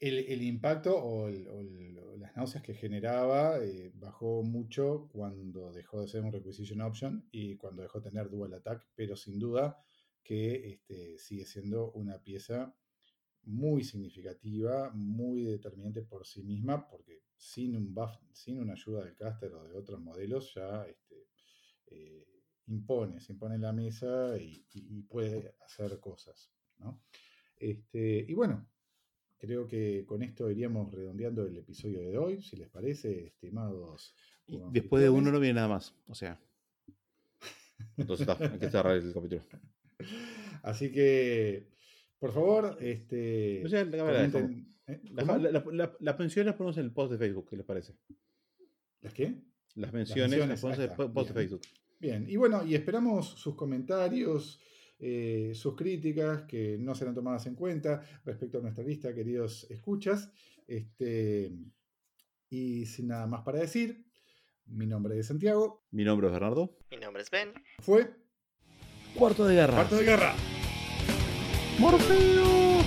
el, impacto o, las náuseas que generaba eh, bajó mucho cuando dejó de ser un requisition option y cuando dejó de tener dual attack, pero sin duda que este, sigue siendo una pieza muy significativa, muy determinante por sí misma, porque sin un buff, sin una ayuda del caster o de otros modelos, ya este, eh, impone, se impone en la mesa y puede hacer cosas. ¿No? Este, y bueno, creo que con esto iríamos redondeando el episodio de hoy, si les parece, estimados. Y después de uno no viene nada más. O sea. Entonces está, hay que cerrar el capítulo. [LAUGHS] Así que, por favor, este, O sea, la comenten- ¿eh? La, la- la- las menciones las ponemos en el post de Facebook, ¿qué les parece? ¿Las qué? Las menciones las, menciones, ponemos en el post de. Facebook. Bien, y bueno, y esperamos sus comentarios, eh, sus críticas que no serán tomadas en cuenta respecto a nuestra lista, queridos escuchas. Este, y sin nada más para decir, mi nombre es Santiago, Mi nombre es Bernardo. Mi nombre es Ben. fue Cuarto de guerra. Parto de Guerra. Morfeo.